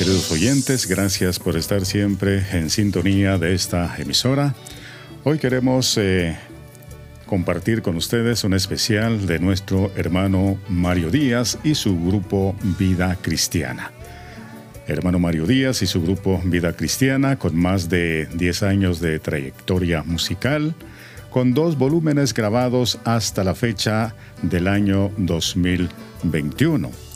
queridos oyentes. Gracias por estar siempre en sintonía de esta emisora. Hoy queremos eh, compartir con ustedes un especial de nuestro hermano Mario Díaz y su grupo Vida Cristiana. Hermano Mario Díaz y su grupo Vida Cristiana, con más de 10 años de trayectoria musical, con dos volúmenes grabados hasta la fecha del año 2021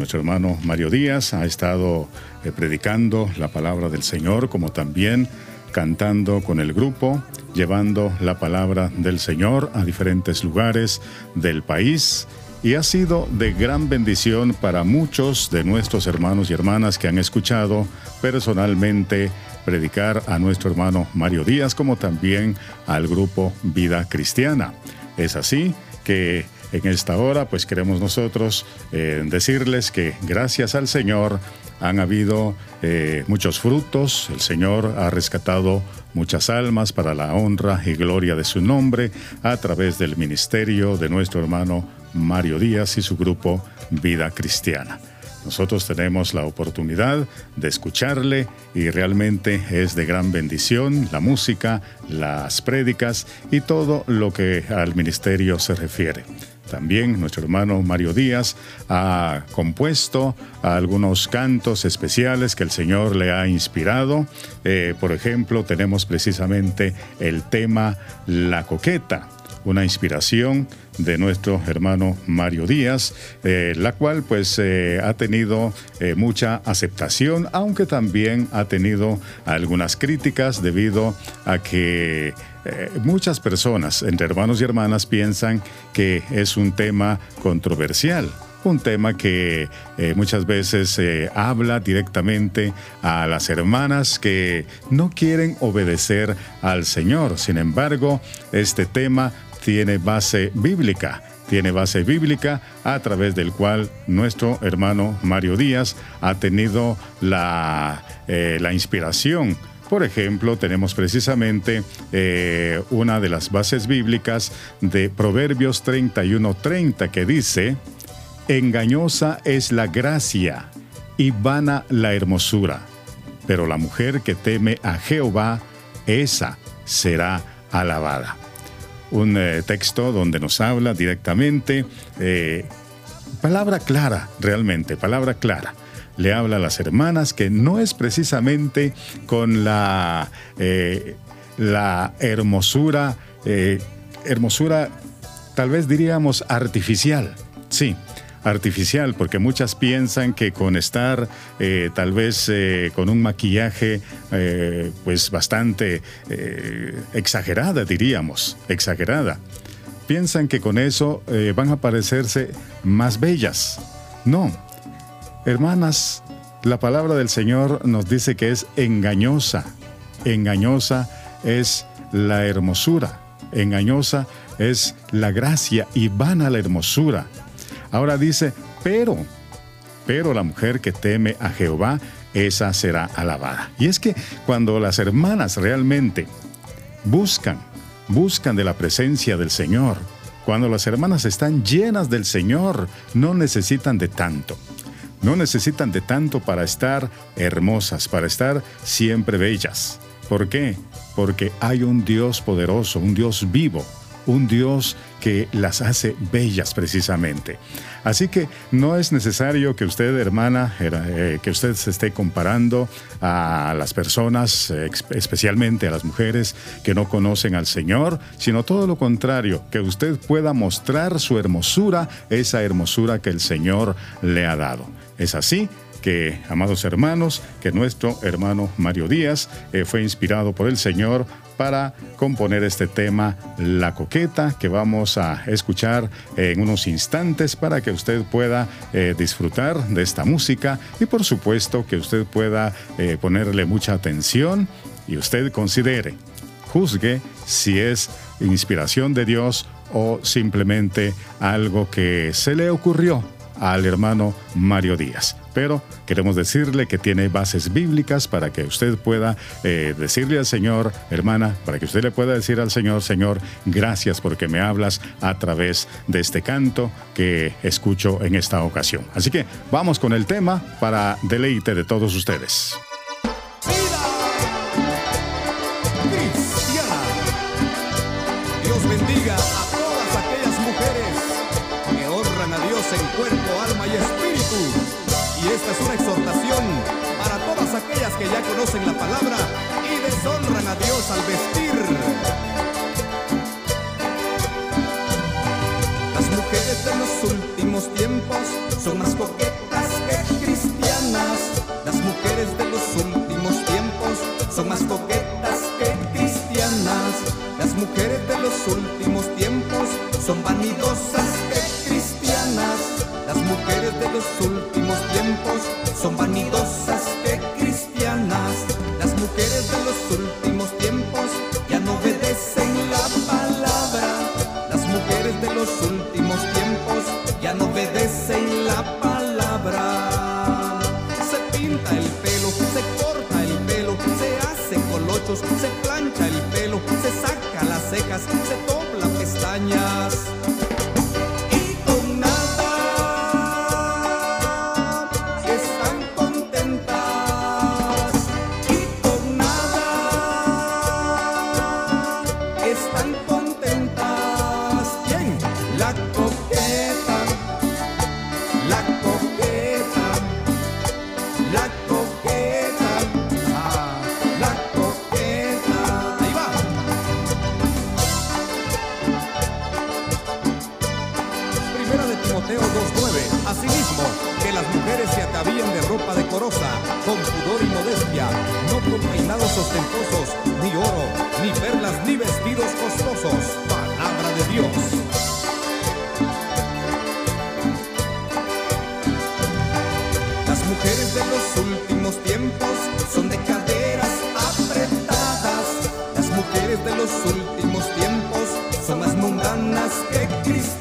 nuestro hermano Mario Díaz ha estado eh, predicando la palabra del Señor, como también cantando con el grupo, llevando la palabra del Señor a diferentes lugares del país y ha sido de gran bendición para muchos de nuestros hermanos y hermanas que han escuchado personalmente predicar a nuestro hermano Mario Díaz como también al grupo Vida Cristiana. Es así que en esta hora, pues queremos nosotros eh, decirles que gracias al Señor han habido eh, muchos frutos, el Señor ha rescatado muchas almas para la honra y gloria de su nombre a través del ministerio de nuestro hermano Mario Díaz y su grupo Vida Cristiana. Nosotros tenemos la oportunidad de escucharle y realmente es de gran bendición la música, las prédicas y todo lo que al ministerio se refiere. También nuestro hermano Mario Díaz ha compuesto algunos cantos especiales que el Señor le ha inspirado. Eh, por ejemplo, tenemos precisamente el tema La Coqueta, una inspiración de nuestro hermano Mario Díaz, eh, la cual pues eh, ha tenido mucha aceptación, aunque también ha tenido algunas críticas debido a que eh, muchas personas, entre hermanos y hermanas, piensan que es un tema controversial un tema que eh, muchas veces eh, habla directamente a las hermanas que no quieren obedecer al Señor. Sin embargo, este tema tiene base bíblica. Tiene base bíblica a través del cual nuestro hermano Mario Díaz ha tenido la, la inspiración por ejemplo, tenemos precisamente eh, una de las bases bíblicas de Proverbios 31:30 que dice, engañosa es la gracia y vana la hermosura, pero la mujer que teme a Jehová, esa será alabada. Un eh, texto donde nos habla directamente, eh, palabra clara, realmente, palabra clara le habla a las hermanas que no es precisamente con la, eh, la hermosura, eh, hermosura tal vez diríamos artificial, sí, artificial, porque muchas piensan que con estar eh, tal vez con un maquillaje pues bastante exagerada, diríamos, exagerada, piensan que con eso van a parecerse más bellas. No, Hermanas, la palabra del Señor nos dice que es engañosa. Engañosa es la hermosura. Engañosa es la gracia y vana la hermosura. Ahora dice, pero, pero la mujer que teme a Jehová, esa será alabada. Y es que cuando las hermanas realmente buscan, buscan de la presencia del Señor, cuando las hermanas están llenas del Señor, no necesitan de tanto. No necesitan de tanto para estar hermosas, para estar siempre bellas. ¿Por qué? Porque hay un Dios poderoso, un Dios vivo, un Dios que las hace bellas precisamente. Así que no es necesario que usted, hermana, eh, que usted se esté comparando a las personas, especialmente a las mujeres que no conocen al Señor, sino todo lo contrario, que usted pueda mostrar su hermosura, esa hermosura que el Señor le ha dado. Es así que, amados hermanos, que nuestro hermano Mario Díaz eh, fue inspirado por el Señor para componer este tema La Coqueta que vamos a escuchar en unos instantes para que usted pueda eh, disfrutar de esta música y por supuesto que usted pueda eh, ponerle mucha atención y usted considere, juzgue si es inspiración de Dios o simplemente algo que se le ocurrió al hermano Mario Díaz. Pero queremos decirle que tiene bases bíblicas para que usted pueda eh, decirle al Señor, hermana, para que usted le pueda decir al Señor, Señor, gracias porque me hablas a través de este canto que escucho en esta ocasión. Así que vamos con el tema para deleite de todos ustedes. Que ya conocen la palabra y deshonran a Dios al vestir. Las mujeres de los últimos tiempos son más coquetas que cristianas. Las mujeres de los últimos tiempos son más coquetas que cristianas. Las mujeres de los últimos tiempos son vanidosas que cristianas. Las mujeres de los últimos Timoteo 2.9 Asimismo, que las mujeres se atavíen de ropa decorosa, con pudor y modestia, no con peinados ostentosos, ni oro, ni perlas, ni vestidos costosos. Palabra de Dios. Las mujeres de los últimos tiempos son de caderas apretadas. Las mujeres de los últimos tiempos son más mundanas que cristianas.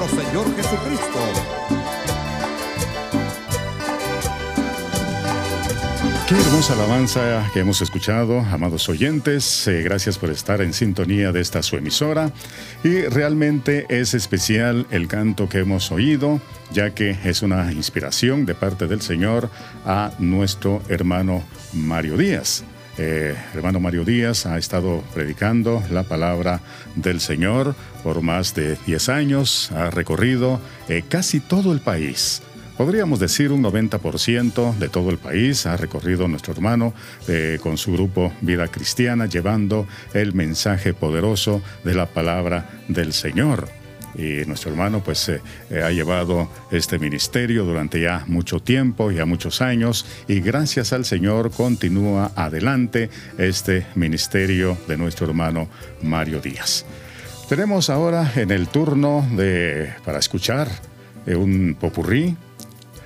Nuestro Señor Jesucristo. Qué hermosa alabanza que hemos escuchado, amados oyentes. Eh, gracias por estar en sintonía de esta su emisora. Y realmente es especial el canto que hemos oído, ya que es una inspiración de parte del Señor a nuestro hermano Mario Díaz. Eh, hermano Mario Díaz ha estado predicando la palabra del Señor por más de 10 años, ha recorrido eh, casi todo el país. Podríamos decir un 90% de todo el país ha recorrido nuestro hermano eh, con su grupo Vida Cristiana llevando el mensaje poderoso de la palabra del Señor y nuestro hermano pues eh, eh, ha llevado este ministerio durante ya mucho tiempo, ya muchos años y gracias al Señor continúa adelante este ministerio de nuestro hermano Mario Díaz. Tenemos ahora en el turno de para escuchar eh, un popurrí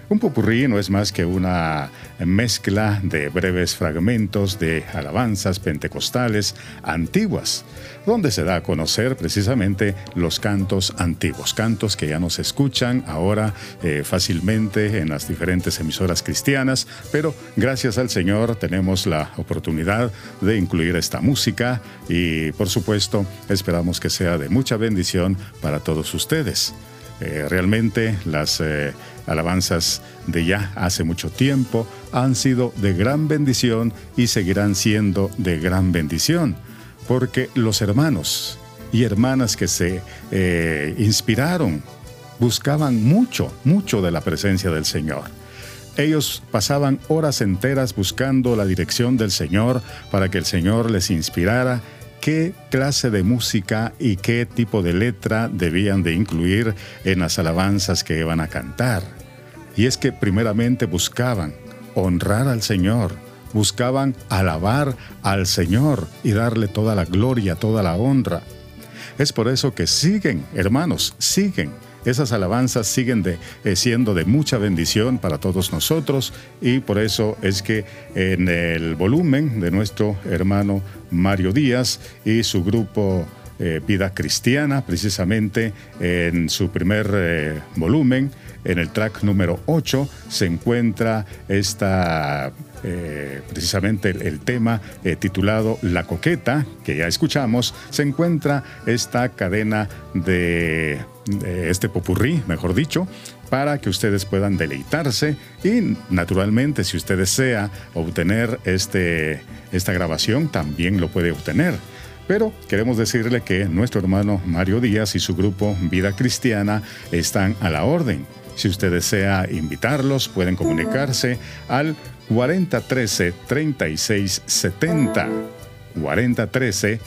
un popurrí no es más que una mezcla de breves fragmentos de alabanzas pentecostales antiguas, donde se da a conocer precisamente los cantos antiguos, cantos que ya no se escuchan ahora eh, fácilmente en las diferentes emisoras cristianas, pero gracias al Señor tenemos la oportunidad de incluir esta música y por supuesto esperamos que sea de mucha bendición para todos ustedes. Eh, realmente las eh, alabanzas de ya hace mucho tiempo han sido de gran bendición y seguirán siendo de gran bendición, porque los hermanos y hermanas que se eh, inspiraron buscaban mucho, mucho de la presencia del Señor. Ellos pasaban horas enteras buscando la dirección del Señor para que el Señor les inspirara qué clase de música y qué tipo de letra debían de incluir en las alabanzas que iban a cantar. Y es que primeramente buscaban honrar al Señor, buscaban alabar al Señor y darle toda la gloria, toda la honra. Es por eso que siguen, hermanos, siguen esas alabanzas siguen eh, siendo de mucha bendición para todos nosotros y por eso es que en el volumen de nuestro hermano Mario Díaz y su grupo eh, Vida Cristiana, precisamente en su primer eh, volumen, en el track número 8, se encuentra esta eh, precisamente el, tema eh, titulado La Coqueta, que ya escuchamos, se encuentra esta cadena de, este popurrí, mejor dicho, para que ustedes puedan deleitarse y naturalmente si usted desea obtener este, esta grabación también lo puede obtener. Pero queremos decirle que nuestro hermano Mario Díaz y su grupo Vida Cristiana están a la orden. Si usted desea invitarlos, pueden comunicarse al 4013 3670. 4013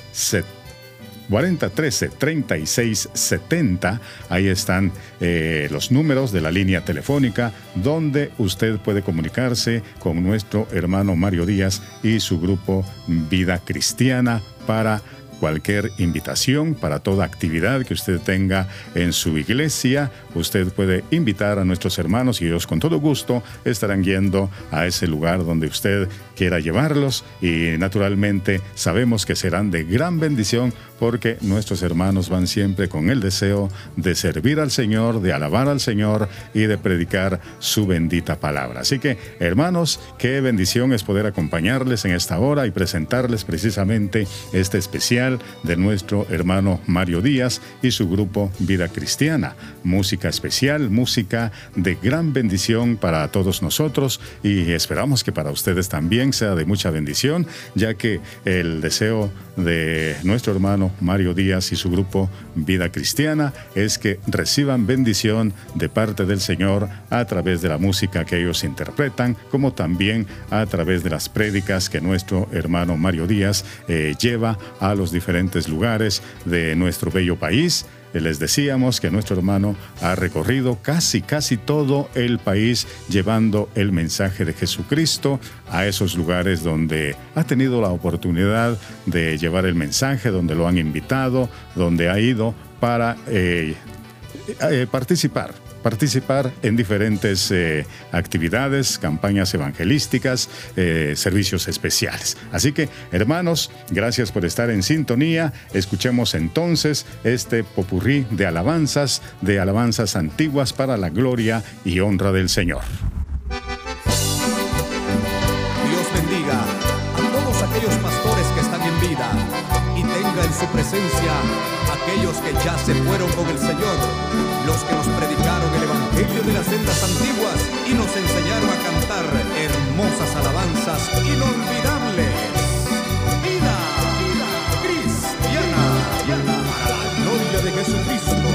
4013 3670. Ahí están eh, los números de la línea telefónica donde usted puede comunicarse con nuestro hermano Mario Díaz y su grupo Vida Cristiana para cualquier invitación para toda actividad que usted tenga en su iglesia. Usted puede invitar a nuestros hermanos y ellos con todo gusto estarán yendo a ese lugar donde usted quiera llevarlos y naturalmente sabemos que serán de gran bendición porque nuestros hermanos van siempre con el deseo de servir al Señor, de alabar al Señor y de predicar su bendita palabra. Así que, hermanos, qué bendición es poder acompañarles en esta hora y presentarles precisamente este especial de nuestro hermano Mario Díaz y su grupo Vida Cristiana. Música especial, música de gran bendición para todos nosotros y esperamos que para ustedes también sea de mucha bendición, ya que el deseo de nuestro hermano Mario Díaz y su grupo Vida Cristiana es que reciban bendición de parte del Señor a través de la música que ellos interpretan, como también a través de las prédicas que nuestro hermano Mario Díaz eh, lleva a los diferentes lugares de nuestro bello país les decíamos que nuestro hermano ha recorrido casi, casi todo el país llevando el mensaje de Jesucristo a esos lugares donde ha tenido la oportunidad de llevar el mensaje, donde lo han invitado, donde ha ido para eh, eh, participar participar en diferentes eh, actividades, campañas evangelísticas, eh, servicios especiales. Así que, hermanos, gracias por estar en sintonía. Escuchemos entonces este popurrí de alabanzas, de alabanzas antiguas para la gloria y honra del Señor. Dios bendiga a todos aquellos pastores que están en vida en su presencia aquellos que ya se fueron con el Señor, los que nos predicaron el Evangelio de las sendas antiguas y nos enseñaron a cantar hermosas alabanzas inolvidables. Vida, vida cristiana, para la gloria de Jesucristo.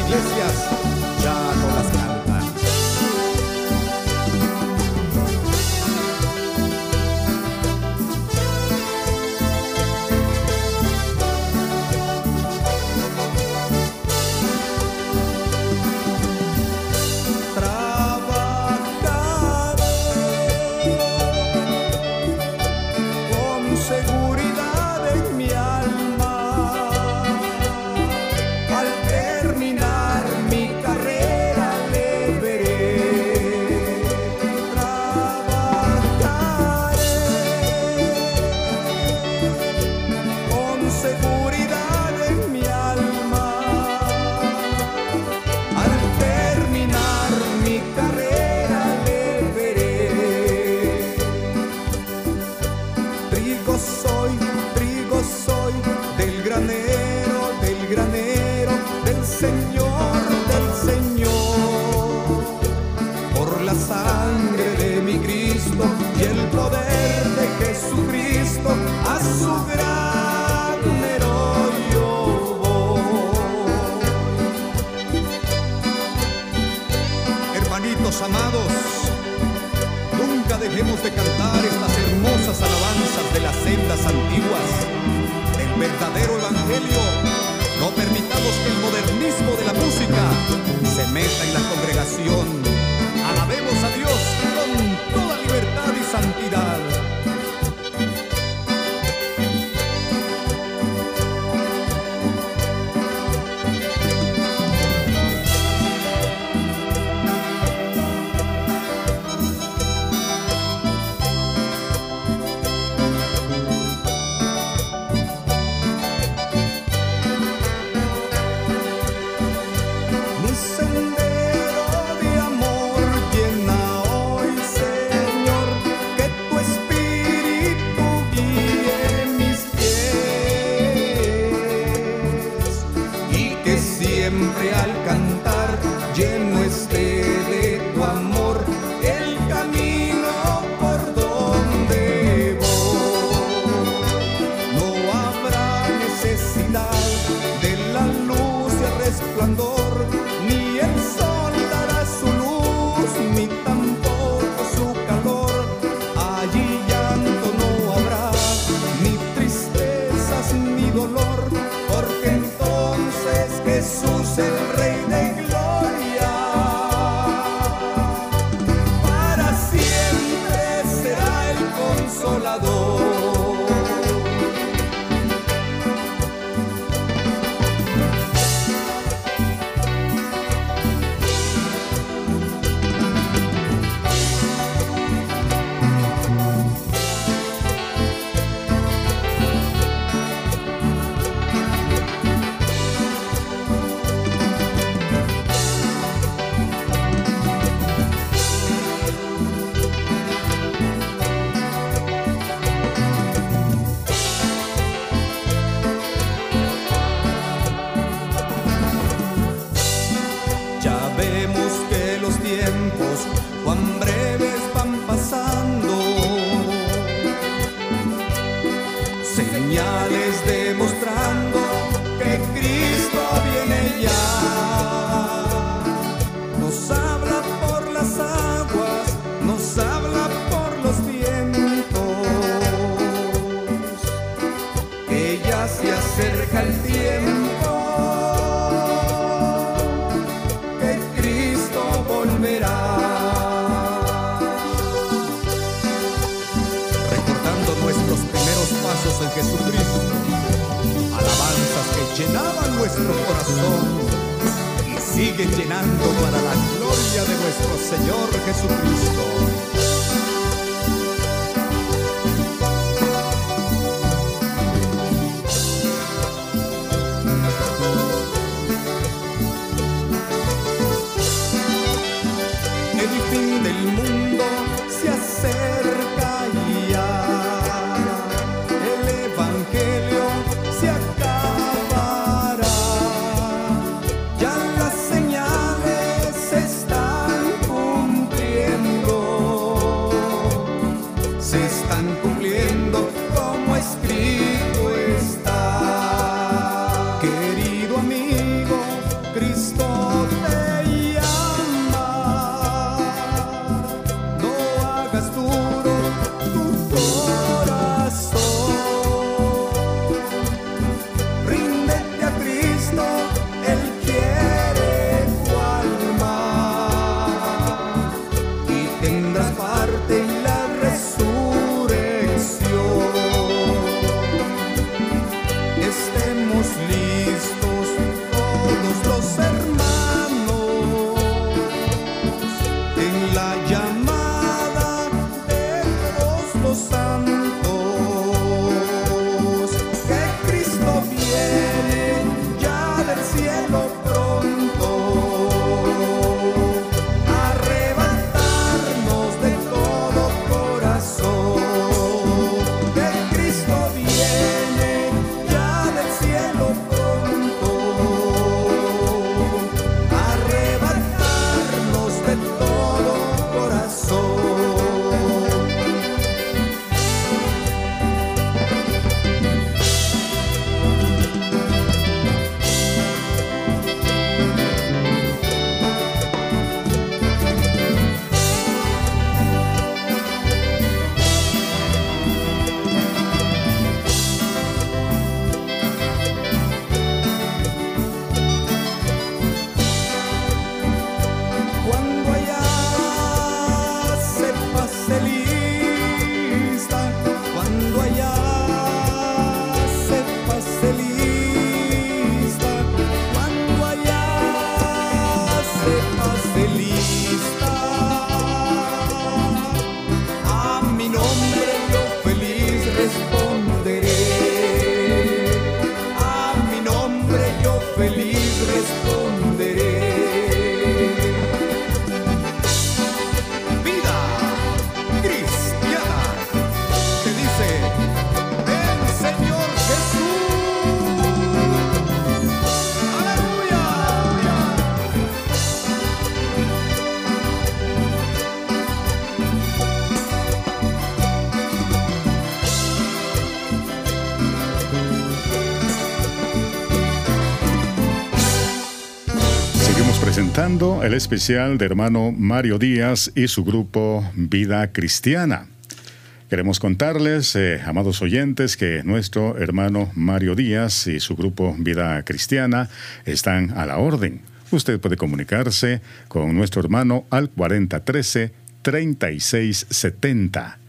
coincidências. amados, nunca dejemos de cantar estas hermosas alabanzas de las sendas antiguas, del verdadero evangelio. No permitamos que el modernismo de la música se meta en la congregación. Alabemos a Dios con toda libertad y santidad. y sigue llenando para la gloria de nuestro Señor Jesucristo. El especial de hermano Mario Díaz y su grupo Vida Cristiana. Queremos contarles, eh, amados oyentes, que nuestro hermano Mario Díaz y su grupo Vida Cristiana están a la orden. Usted puede comunicarse con nuestro hermano al 4013 3670.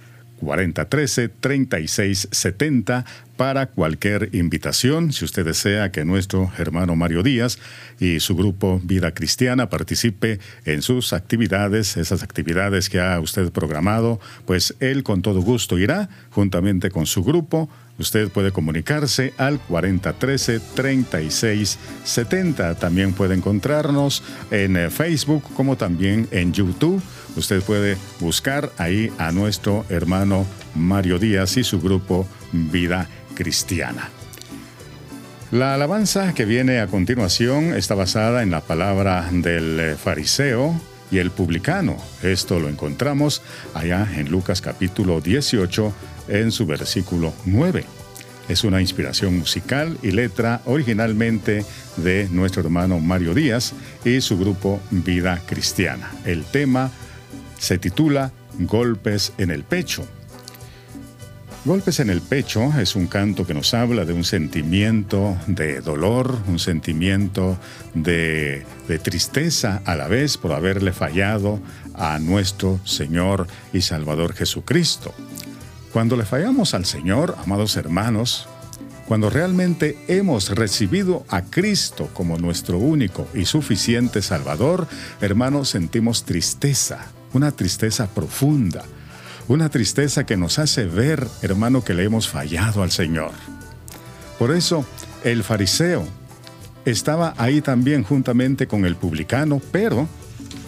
4013-3670 para cualquier invitación. Si usted desea que nuestro hermano Mario Díaz y su grupo Vida Cristiana participe en sus actividades, esas actividades que ha usted programado, pues él con todo gusto irá juntamente con su grupo Usted puede comunicarse al 4013-3670. También puede encontrarnos en eh, Facebook como también en YouTube. Usted puede buscar ahí a nuestro hermano Mario Díaz y su grupo Vida Cristiana. La alabanza que viene a continuación está basada en la palabra del eh, fariseo y el publicano. Esto lo encontramos allá en Lucas capítulo 18 en su versículo 9. Es una inspiración musical y letra originalmente de nuestro hermano Mario Díaz y su grupo Vida Cristiana. El tema se titula Golpes en el Pecho. Golpes en el pecho es un canto que nos habla de un sentimiento de dolor, un sentimiento de, tristeza a la vez por haberle fallado a nuestro Señor y Salvador Jesucristo. Cuando le fallamos al Señor, amados hermanos, cuando realmente hemos recibido a Cristo como nuestro único y suficiente Salvador, hermanos, sentimos tristeza, una tristeza profunda, una tristeza que nos hace ver, hermano, que le hemos fallado al Señor. Por eso, el fariseo estaba ahí también juntamente con el publicano, pero,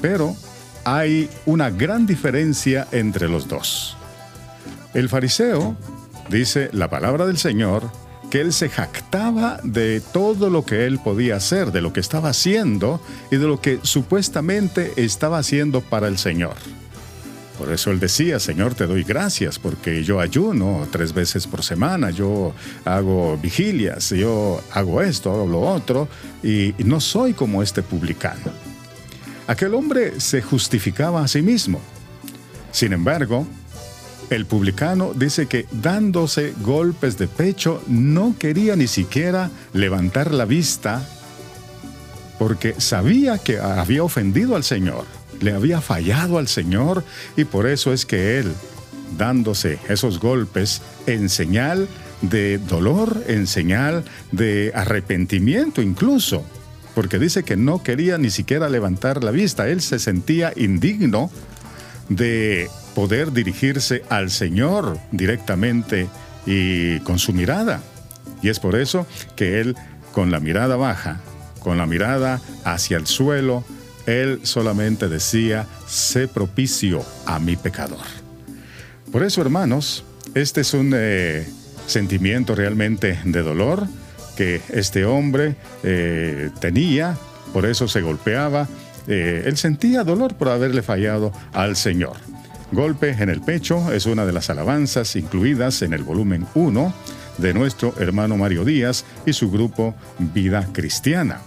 pero hay una gran diferencia entre los dos. El fariseo, dice la palabra del Señor, que él se jactaba de todo lo que él podía hacer, de lo que estaba haciendo y de lo que supuestamente estaba haciendo para el Señor. Por eso él decía, Señor, te doy gracias porque yo ayuno tres veces por semana, yo hago vigilias, yo hago esto, hago lo otro, y no soy como este publicano. Aquel hombre se justificaba a sí mismo. Sin embargo, el publicano dice que dándose golpes de pecho no quería ni siquiera levantar la vista porque sabía que había ofendido al Señor, le había fallado al Señor y por eso es que él, dándose esos golpes en señal de dolor, en señal de arrepentimiento incluso, porque dice que no quería ni siquiera levantar la vista, él se sentía indigno de poder dirigirse al Señor directamente y con su mirada. Y es por eso que Él, con la mirada baja, con la mirada hacia el suelo, Él solamente decía, sé propicio a mi pecador. Por eso, hermanos, este es un eh, sentimiento realmente de dolor que este hombre eh, tenía, por eso se golpeaba. Eh, él sentía dolor por haberle fallado al Señor. Golpe en el pecho es una de las alabanzas incluidas en el volumen 1 de nuestro hermano Mario Díaz y su grupo Vida Cristiana.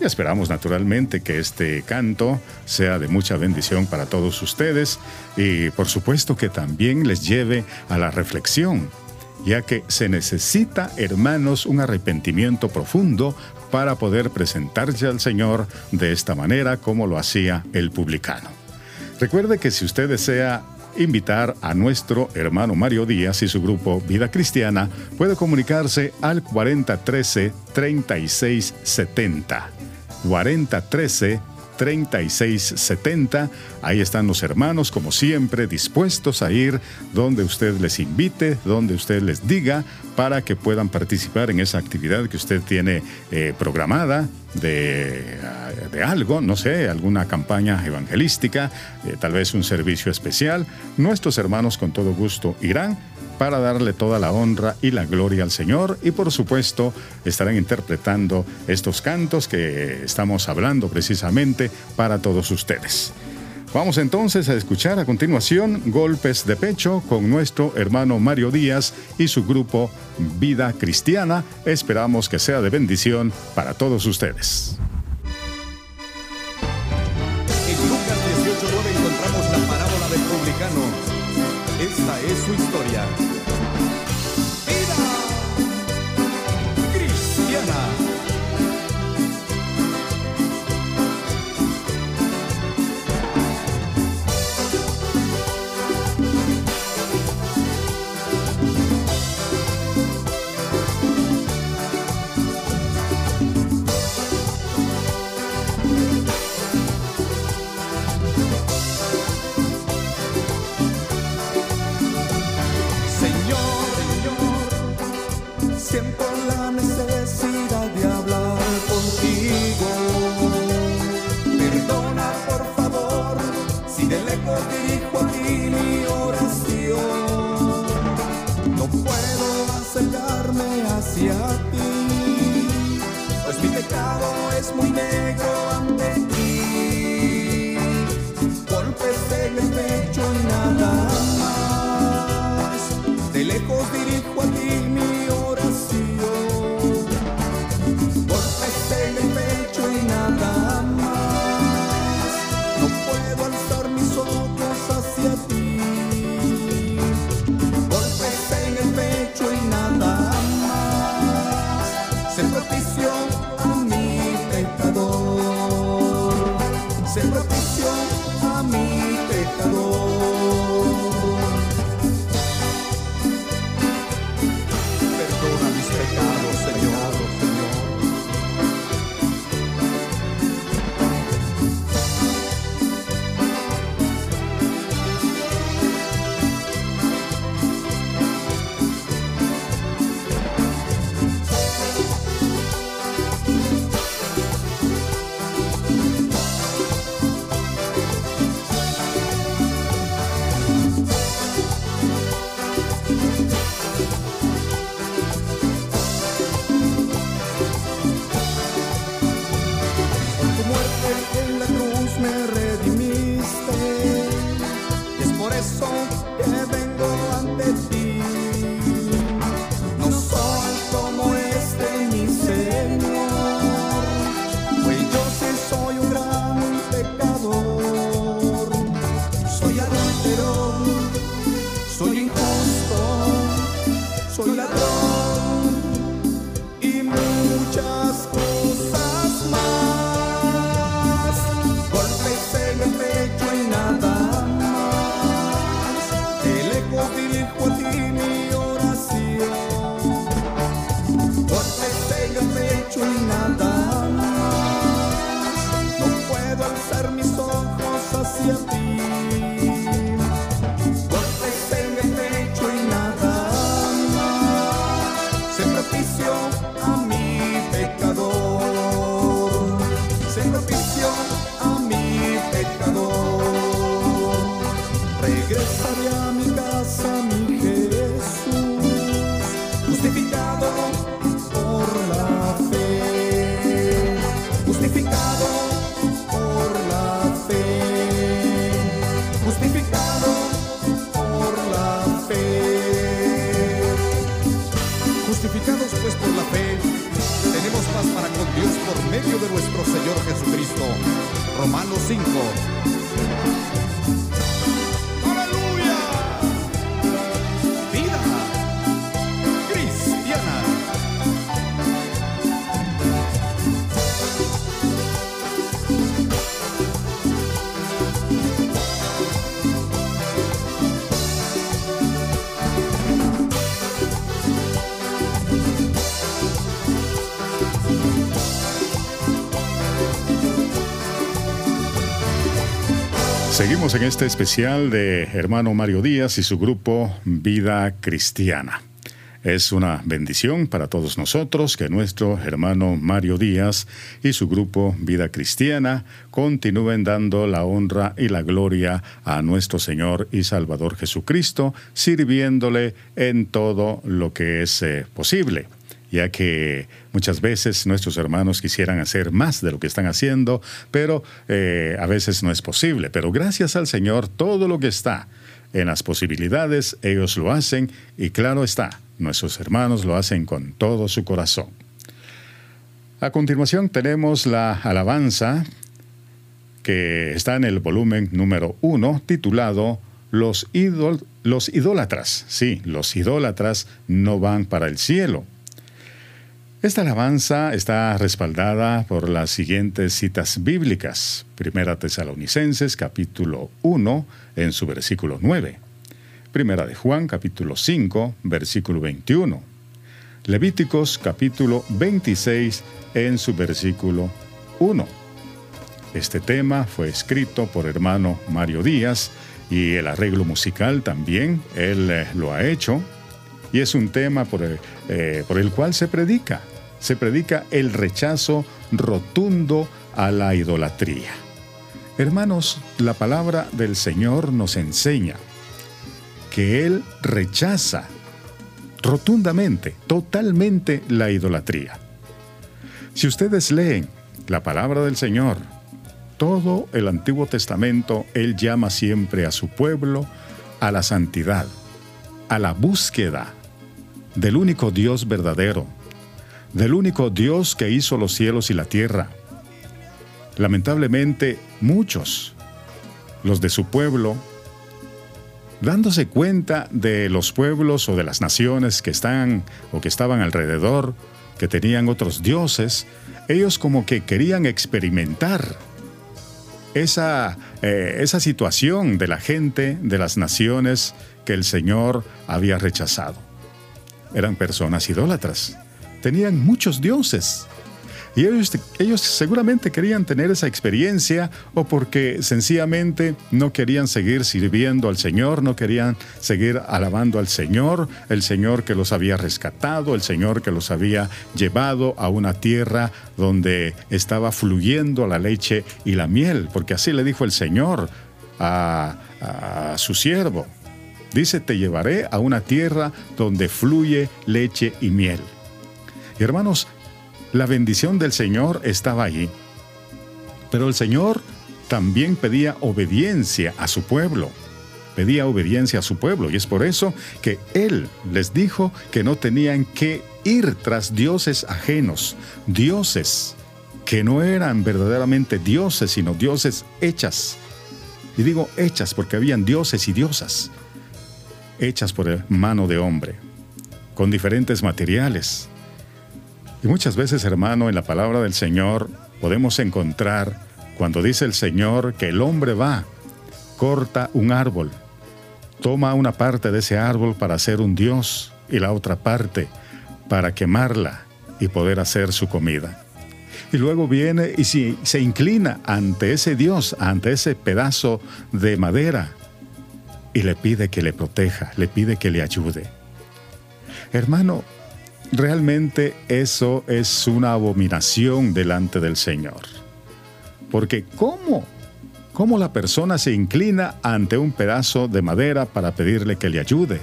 Y esperamos naturalmente que este canto sea de mucha bendición para todos ustedes y por supuesto que también les lleve a la reflexión, ya que se necesita, hermanos, un arrepentimiento profundo para poder presentarse al Señor de esta manera como lo hacía el publicano. Recuerde que si usted desea invitar a nuestro hermano Mario Díaz y su grupo Vida Cristiana, puede comunicarse al 4013 3670. 4013 3670. Ahí están los hermanos, como siempre, dispuestos a ir donde usted les invite, donde usted les diga, para que puedan participar en esa actividad que usted tiene eh, programada de, de, algo, no sé, alguna campaña evangelística, eh, tal vez un servicio especial. Nuestros hermanos con todo gusto irán para darle toda la honra y la gloria al Señor y por supuesto estarán interpretando estos cantos que estamos hablando precisamente para todos ustedes. Vamos entonces a escuchar a continuación Golpes de Pecho con nuestro hermano Mario Díaz y su grupo Vida Cristiana. Esperamos que sea de bendición para todos ustedes. 8.9 encontramos la parábola del publicano. Esta es su historia. es muy negro ante ti. Golpes en el pecho y nada más. De lejos dirige Seguimos en este especial de hermano Mario Díaz y su grupo Vida Cristiana. Es una bendición para todos nosotros que nuestro hermano Mario Díaz y su grupo Vida Cristiana continúen dando la honra y la gloria a nuestro Señor y Salvador Jesucristo, sirviéndole en todo lo que es eh, posible ya que muchas veces nuestros hermanos quisieran hacer más de lo que están haciendo, pero eh, a veces no es posible. Pero gracias al Señor, todo lo que está en las posibilidades, ellos lo hacen y claro está, nuestros hermanos lo hacen con todo su corazón. A continuación tenemos la alabanza que está en el volumen número uno, titulado los, los idólatras. Sí, los idólatras no van para el cielo. Esta alabanza está respaldada por las siguientes citas bíblicas. Primera Tesalonicenses capítulo 1 en su versículo 9. Primera de Juan capítulo 5 versículo 21. Levíticos capítulo 26 en su versículo 1. Este tema fue escrito por hermano Mario Díaz y el arreglo musical también él eh, lo ha hecho y es un tema por el, eh, por el cual se predica se predica el rechazo rotundo a la idolatría. Hermanos, la palabra del Señor nos enseña que Él rechaza rotundamente, totalmente la idolatría. Si ustedes leen la palabra del Señor, todo el Antiguo Testamento, Él llama siempre a su pueblo a la santidad, a la búsqueda del único Dios verdadero, del único Dios que hizo los cielos y la tierra. Lamentablemente, muchos, los de su pueblo, dándose cuenta de los pueblos o de las naciones que están o que estaban alrededor, que tenían otros dioses, ellos como que querían experimentar esa, eh, esa situación de la gente, de las naciones que el Señor había rechazado. Eran personas idólatras tenían muchos dioses. Y ellos, ellos, seguramente querían tener esa experiencia o porque sencillamente no querían seguir sirviendo al Señor, no querían seguir alabando al Señor, el Señor que los había rescatado, el Señor que los había llevado a una tierra donde estaba fluyendo la leche y la miel, porque así le dijo el Señor a, a su siervo. Dice, te llevaré a una tierra donde fluye leche y miel. Y hermanos, la bendición del Señor estaba allí. Pero el Señor también pedía obediencia a su pueblo. Pedía obediencia a su pueblo. Y es por eso que Él les dijo que no tenían que ir tras dioses ajenos, dioses que no eran verdaderamente dioses, sino dioses hechas. Y digo hechas porque habían dioses y diosas, hechas por mano de hombre, con diferentes materiales, y muchas veces, hermano, en la palabra del Señor podemos encontrar cuando dice el Señor que el hombre va, corta un árbol, toma una parte de ese árbol para hacer un Dios y la otra parte para quemarla y poder hacer su comida. Y luego viene y si, se inclina ante ese Dios, ante ese pedazo de madera, y le pide que le proteja, le pide que le ayude. Hermano, Realmente eso es una abominación delante del Señor. Porque ¿cómo? ¿Cómo la persona se inclina ante un pedazo de madera para pedirle que le ayude,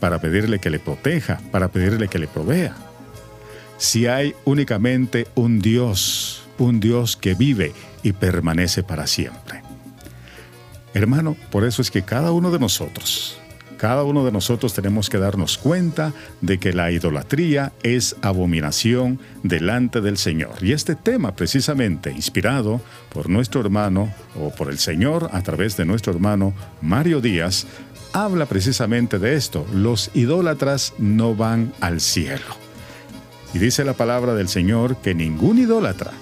para pedirle que le proteja, para pedirle que le provea? Si hay únicamente un Dios, un Dios que vive y permanece para siempre. Hermano, por eso es que cada uno de nosotros, cada uno de nosotros tenemos que darnos cuenta de que la idolatría es abominación delante del Señor. Y este tema, precisamente inspirado por nuestro hermano o por el Señor a través de nuestro hermano Mario Díaz, habla precisamente de esto. Los idólatras no van al cielo. Y dice la palabra del Señor que ningún idólatra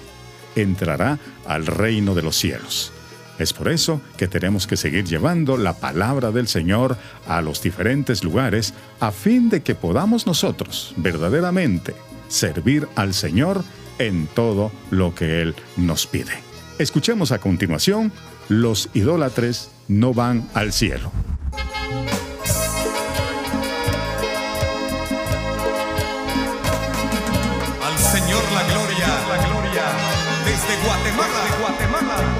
entrará al reino de los cielos. Es por eso que tenemos que seguir llevando la palabra del Señor a los diferentes lugares a fin de que podamos nosotros verdaderamente servir al Señor en todo lo que Él nos pide. Escuchemos a continuación, los idólatres no van al cielo. Al Señor la gloria, la gloria, desde Guatemala, de Guatemala.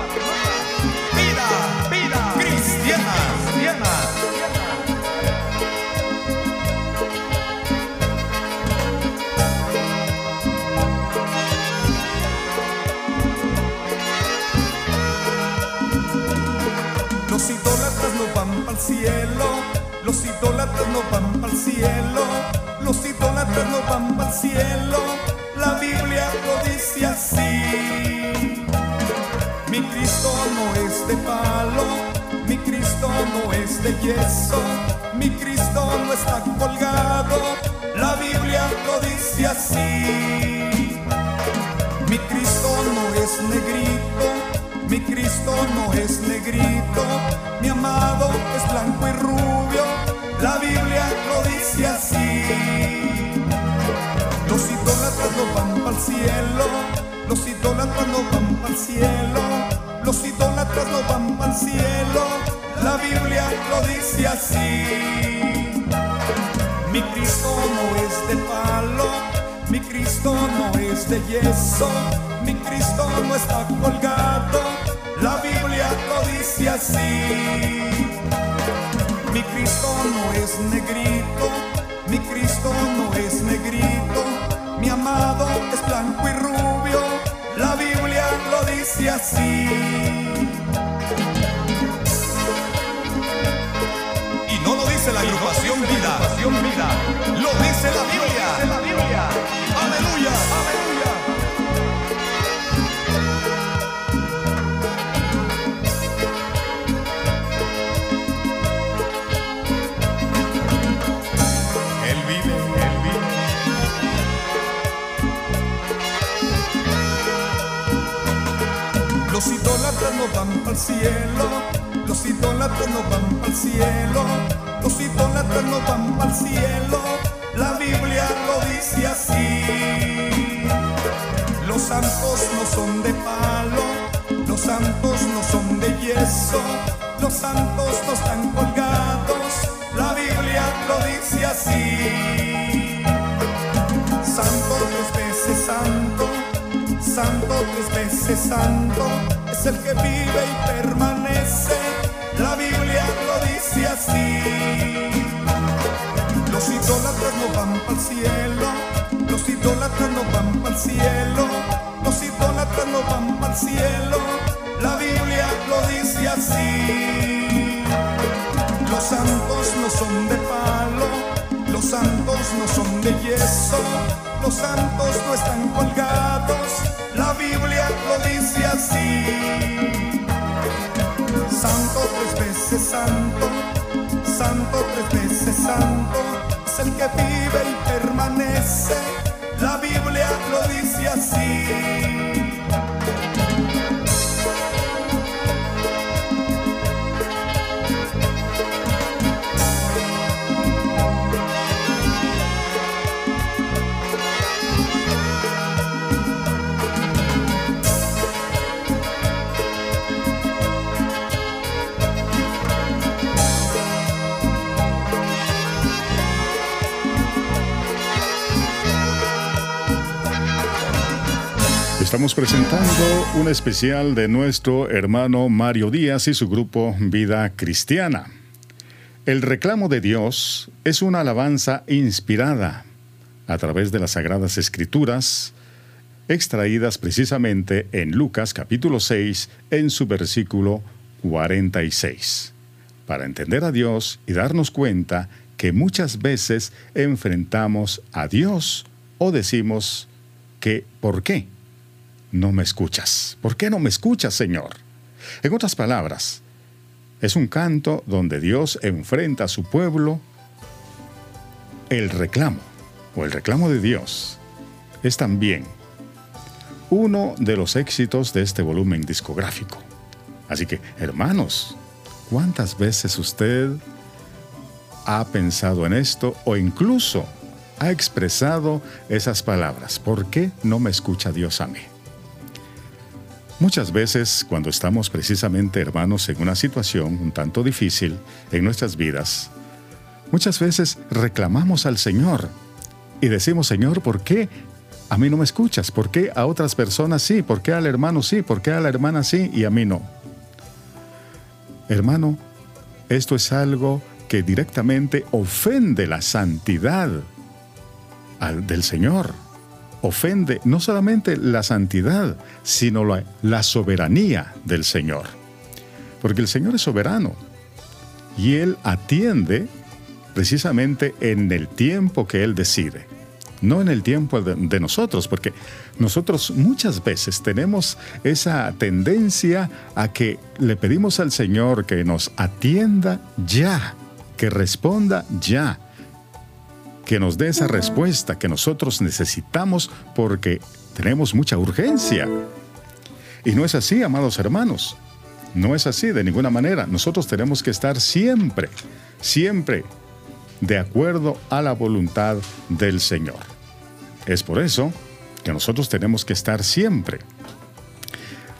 Cielo, los idólatras no van al cielo, los idólatras no van al cielo, la Biblia lo dice así. Mi Cristo no es de palo, mi Cristo no es de yeso, mi Cristo no está colgado, la Biblia lo dice así. No es negrito, mi amado es blanco y rubio, la Biblia lo dice así. Los idólatras no van para el cielo, los idólatras no van para el cielo, los idólatras no van para el cielo, la Biblia lo dice así. Mi Cristo no es de palo, mi Cristo no es de yeso, mi Cristo no está colgado, dice así. Mi Cristo no es negrito, mi Cristo no es negrito, mi amado es blanco y rubio, la Biblia lo dice así. Y no lo dice la agrupación vida, lo dice la Biblia. Aleluya, aleluya. Idólatras no van para el cielo, los idólatras no van para el cielo, los idólatras no van para el cielo, la Biblia lo dice así. Los santos no son de palo, los santos no son de yeso, los santos no están colgados, la Biblia lo dice así. Santo tres veces santo, santo tres veces santo, es el que vive y permanece, la Biblia lo dice así. Los idólatras no van para el cielo, los idólatras no van para el cielo, los idólatras no van para el cielo, la Biblia lo dice así. Los santos no son de palo, los santos no son de yeso, los santos no están colgados, Biblia lo dice así. Santo tres veces santo, santo tres veces santo, es el que vive y permanece, la Biblia lo dice así. Estamos presentando un especial de nuestro hermano Mario Díaz y su grupo Vida Cristiana. El reclamo de Dios es una alabanza inspirada a través de las Sagradas Escrituras, extraídas precisamente en Lucas capítulo 6 en su versículo 46, para entender a Dios y darnos cuenta que muchas veces enfrentamos a Dios o decimos que ¿por qué? No me escuchas? ¿Por qué no me escuchas, Señor? En otras palabras, es un canto donde Dios enfrenta a su pueblo el reclamo, o el reclamo de Dios, es también uno de los éxitos de este volumen discográfico. Así que, hermanos, ¿cuántas veces usted ha pensado en esto o incluso ha expresado esas palabras? ¿Por qué no me escucha Dios a mí? Muchas veces cuando estamos precisamente hermanos en una situación un tanto difícil en nuestras vidas, muchas veces reclamamos al Señor y decimos, Señor, ¿por qué a mí no me escuchas? ¿Por qué a otras personas sí? ¿Por qué al hermano sí? ¿Por qué a la hermana sí y a mí no? Hermano, esto es algo que directamente ofende la santidad del Señor ofende no solamente la santidad, sino la, soberanía del Señor. Porque el Señor es soberano y Él atiende precisamente en el tiempo que Él decide. no en el tiempo de, nosotros, porque nosotros muchas veces tenemos esa tendencia a que le pedimos al Señor que nos atienda ya, que responda ya, que nos dé esa respuesta que nosotros necesitamos porque tenemos mucha urgencia. Y no es así, amados hermanos. No es así de ninguna manera. Nosotros tenemos que estar siempre, siempre de acuerdo a la voluntad del Señor. Es por eso que nosotros tenemos que estar siempre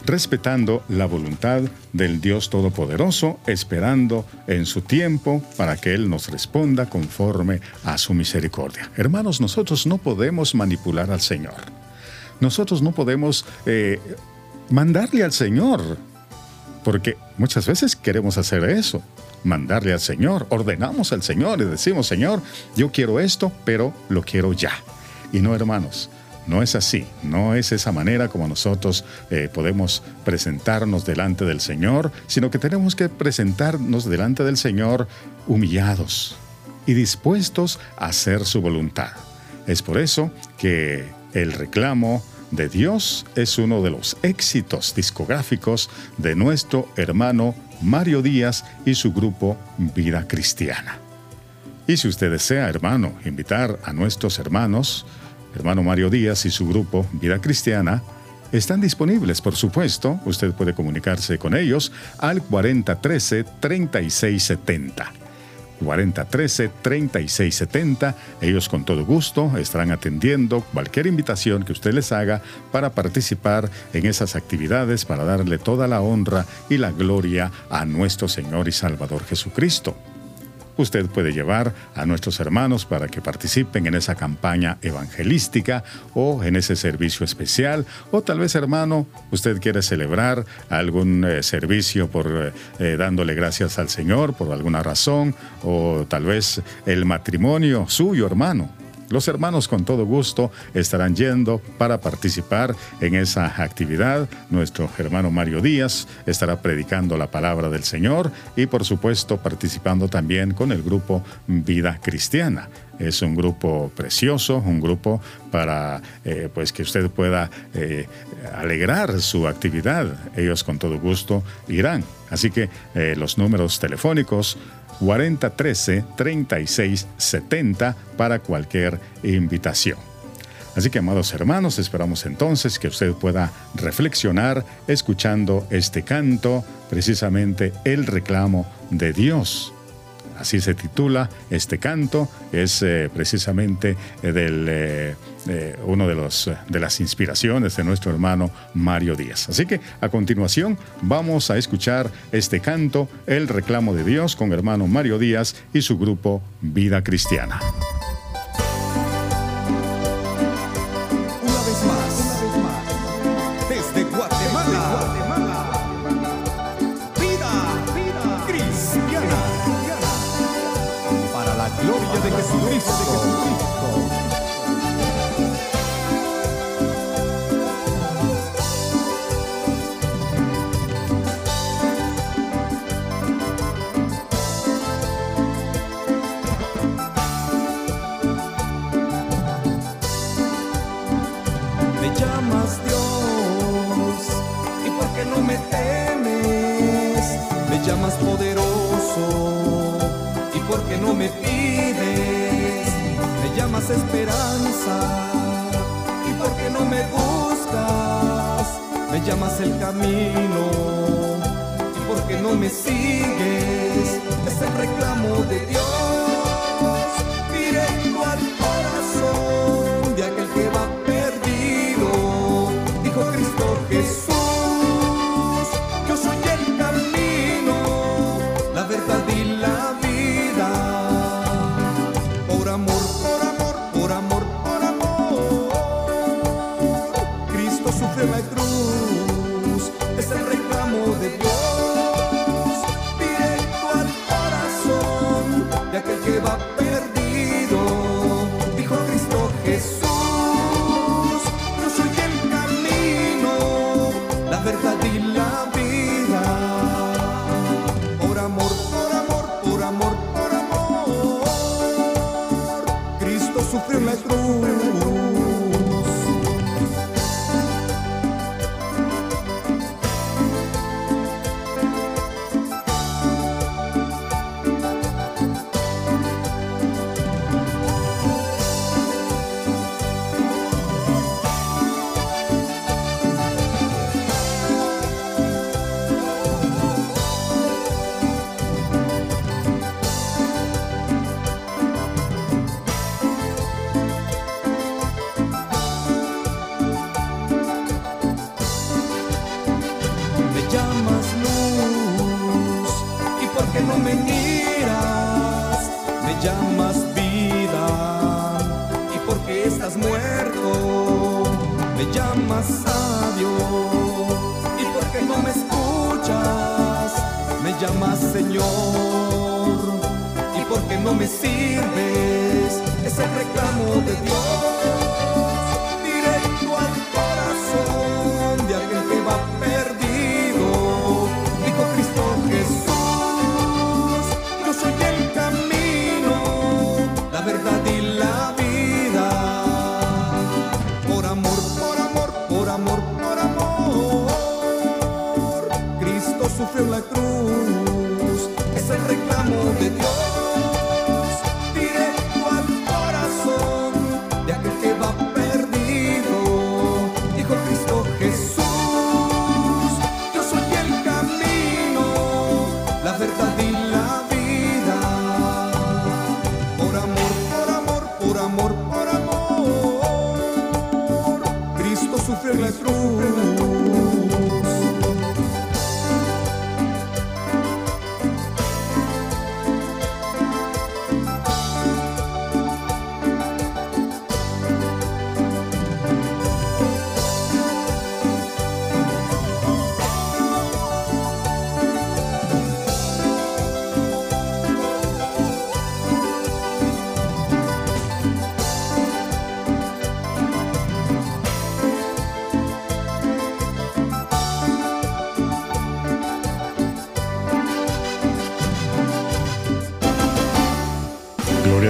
respetando la voluntad del Dios Todopoderoso, esperando en su tiempo para que Él nos responda conforme a su misericordia. Hermanos, nosotros no podemos manipular al Señor. Nosotros no podemos eh, mandarle al Señor, porque muchas veces queremos hacer eso, mandarle al Señor, ordenamos al Señor y decimos, Señor, yo quiero esto, pero lo quiero ya. Y no, hermanos, no es así, no es esa manera como nosotros eh, podemos presentarnos delante del Señor, sino que tenemos que presentarnos delante del Señor humillados y dispuestos a hacer su voluntad. Es por eso que el reclamo de Dios es uno de los éxitos discográficos de nuestro hermano Mario Díaz y su grupo Vida Cristiana. Y si usted desea, hermano, invitar a nuestros hermanos, hermano Mario Díaz y su grupo Vida Cristiana, están disponibles, por supuesto. Usted puede comunicarse con ellos al 4013-3670. 4013-3670. Ellos con todo gusto estarán atendiendo cualquier invitación que usted les haga para participar en esas actividades, para darle toda la honra y la gloria a nuestro Señor y Salvador Jesucristo usted puede llevar a nuestros hermanos para que participen en esa campaña evangelística o en ese servicio especial. O tal vez, hermano, usted quiere celebrar algún eh, servicio por eh, eh, dándole gracias al Señor por alguna razón. O tal vez el matrimonio suyo, hermano los hermanos con todo gusto estarán yendo para participar en esa actividad. Nuestro hermano Mario Díaz estará predicando la palabra del Señor y por supuesto participando también con el grupo Vida Cristiana. Es un grupo precioso, un grupo para eh, pues que usted pueda eh, alegrar su actividad. Ellos con todo gusto irán. Así que eh, los números telefónicos 4013-3670 para cualquier invitación. Así que, amados hermanos, esperamos entonces que usted pueda reflexionar escuchando este canto, precisamente el reclamo de Dios así se titula este canto, es eh, precisamente eh, del, eh, uno de, de las inspiraciones de nuestro hermano Mario Díaz. Así que a continuación vamos a escuchar este canto, El reclamo de Dios, con hermano Mario Díaz y su grupo Vida Cristiana. Esperanza. Y porque no me buscas, me llamas el camino. Y porque no me sigues, es el reclamo de Dios.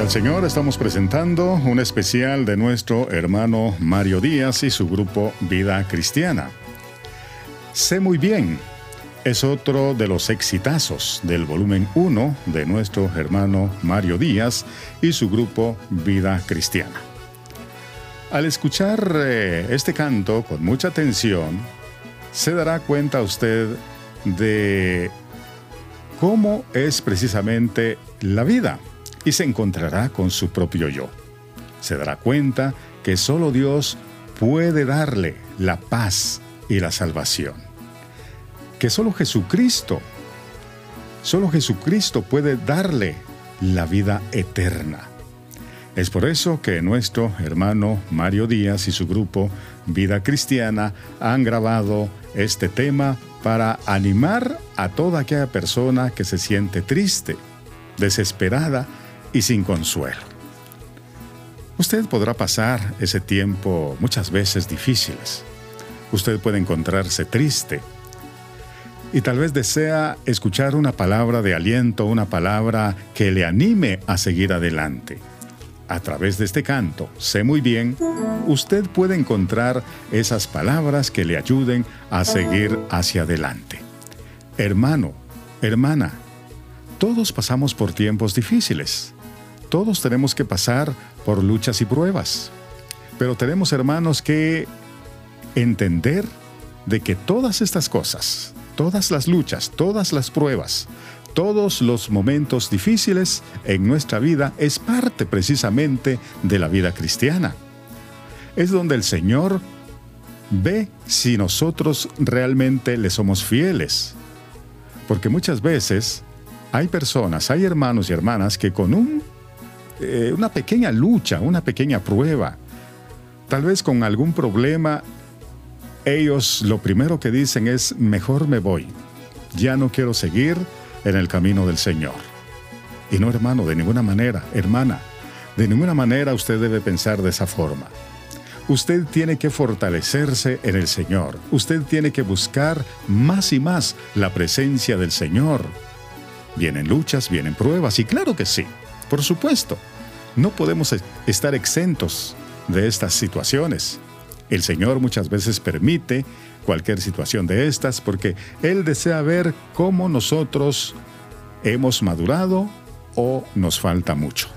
Señor, estamos presentando un especial de nuestro hermano Mario Díaz y su grupo Vida Cristiana. Sé muy bien, es otro de los exitazos del volumen 1 de nuestro hermano Mario Díaz y su grupo Vida Cristiana. Al escuchar eh, este canto con mucha atención, se dará cuenta usted de cómo es precisamente la vida y se encontrará con su propio yo. Se dará cuenta que solo Dios puede darle la paz y la salvación. Que solo Jesucristo, solo Jesucristo puede darle la vida eterna. Es por eso que nuestro hermano Mario Díaz y su grupo Vida Cristiana han grabado este tema para animar a toda aquella persona que se siente triste, desesperada y sin consuelo. Usted podrá pasar ese tiempo muchas veces difíciles. Usted puede encontrarse triste y tal vez desea escuchar una palabra de aliento, una palabra que le anime a seguir adelante. A través de este canto, sé muy bien, usted puede encontrar esas palabras que le ayuden a seguir hacia adelante. Hermano, hermana, todos pasamos por tiempos difíciles. Todos tenemos que pasar por luchas y pruebas. Pero tenemos, hermanos, que entender de que todas estas cosas, todas las luchas, todas las pruebas, todos los momentos difíciles en nuestra vida es parte precisamente de la vida cristiana. Es donde el Señor ve si nosotros realmente le somos fieles. Porque muchas veces hay personas, hay hermanos y hermanas que con un eh, una pequeña lucha, una pequeña prueba. Tal vez con algún problema, ellos lo primero que dicen es, mejor me voy, ya no quiero seguir en el camino del Señor. Y no, hermano, de ninguna manera, hermana, de ninguna manera usted debe pensar de esa forma. Usted tiene que fortalecerse en el Señor. Usted tiene que buscar más y más la presencia del Señor. Vienen luchas, vienen pruebas, y claro que sí. Por supuesto, no podemos estar exentos de estas situaciones. El Señor muchas veces permite cualquier situación de estas porque Él desea ver cómo nosotros hemos madurado o nos falta mucho.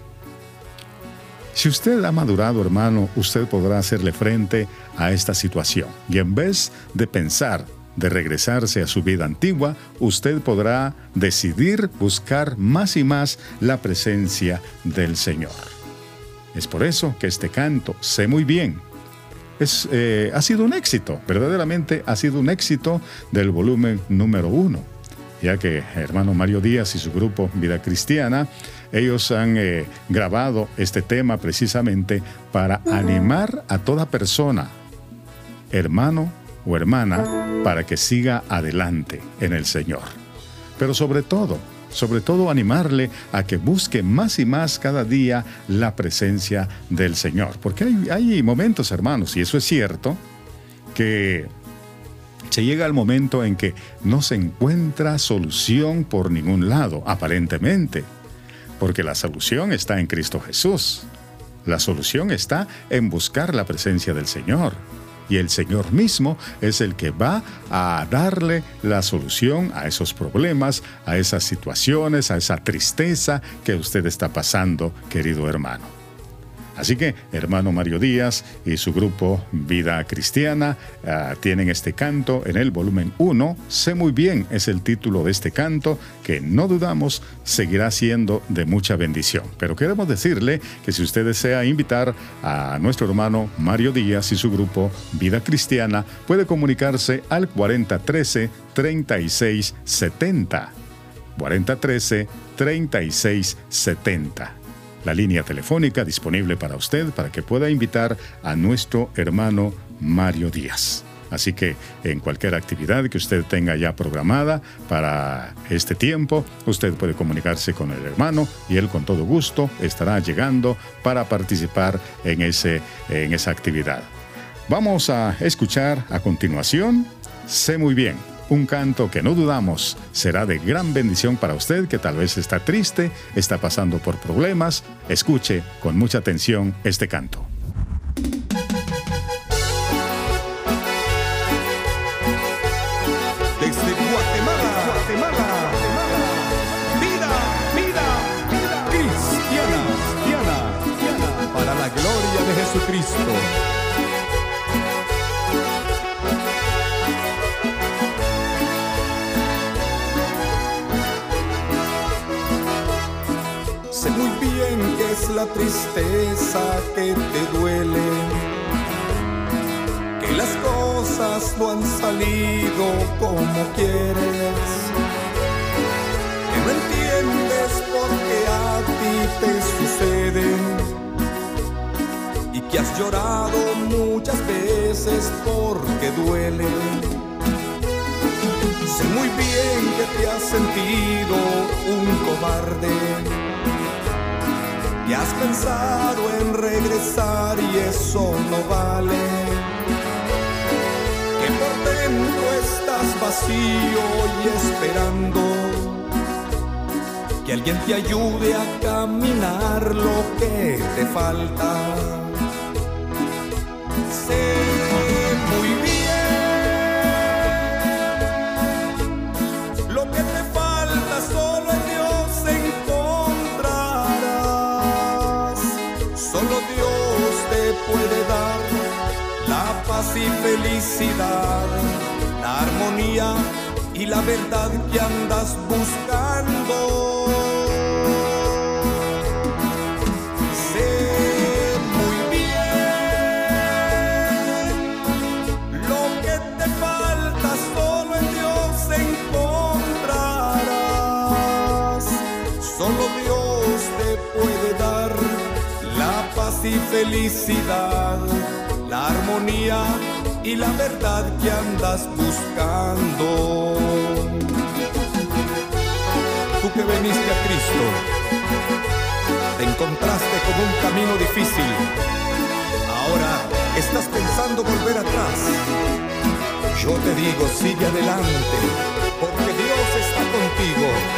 Si usted ha madurado, hermano, usted podrá hacerle frente a esta situación y en vez de pensar de regresarse a su vida antigua, usted podrá decidir buscar más y más la presencia del Señor. Es por eso que este canto, sé muy bien, es, eh, ha sido un éxito, verdaderamente ha sido un éxito del volumen número uno. ya que hermano Mario Díaz y su grupo Vida Cristiana, ellos han eh, grabado este tema precisamente para animar a toda persona, hermano o hermana, para que siga adelante en el Señor. Pero sobre todo, sobre todo animarle a que busque más y más cada día la presencia del Señor. Porque hay, momentos, hermanos, y eso es cierto, que se llega al momento en que no se encuentra solución por ningún lado, aparentemente, porque la solución está en Cristo Jesús. La solución está en buscar la presencia del Señor. Y el Señor mismo es el que va a darle la solución a esos problemas, a esas situaciones, a esa tristeza que usted está pasando, querido hermano. Así que, hermano Mario Díaz y su grupo Vida Cristiana ah, tienen este canto en el volumen 1. Sé muy bien es el título de este canto que no dudamos seguirá siendo de mucha bendición. Pero queremos decirle que si usted desea invitar a nuestro hermano Mario Díaz y su grupo Vida Cristiana, puede comunicarse al 4013 3670. 4013 3670 la línea telefónica disponible para usted para que pueda invitar a nuestro hermano Mario Díaz. Así que en cualquier actividad que usted tenga ya programada para este tiempo, usted puede comunicarse con el hermano y él con todo gusto estará llegando para participar en, ese, en esa actividad. Vamos a escuchar a continuación, sé muy bien un canto que no dudamos será de gran bendición para usted que tal vez está triste, está pasando por problemas. Escuche con mucha atención este canto. Desde la tristeza que te duele, que las cosas no han salido como quieres, que no entiendes por qué a ti te sucede. Y que has llorado muchas veces porque duele. Sé muy bien que te has sentido un cobarde y has pensado en regresar y eso no vale. Que por dentro estás vacío y esperando que alguien te ayude a caminar lo que te falta. Puede dar la paz y felicidad, la armonía y la verdad que andas buscando. Felicidad, la armonía y la verdad que andas buscando. Tú que veniste a Cristo, te encontraste con un camino difícil. Ahora estás pensando volver atrás. Yo te digo, sigue adelante, porque Dios está contigo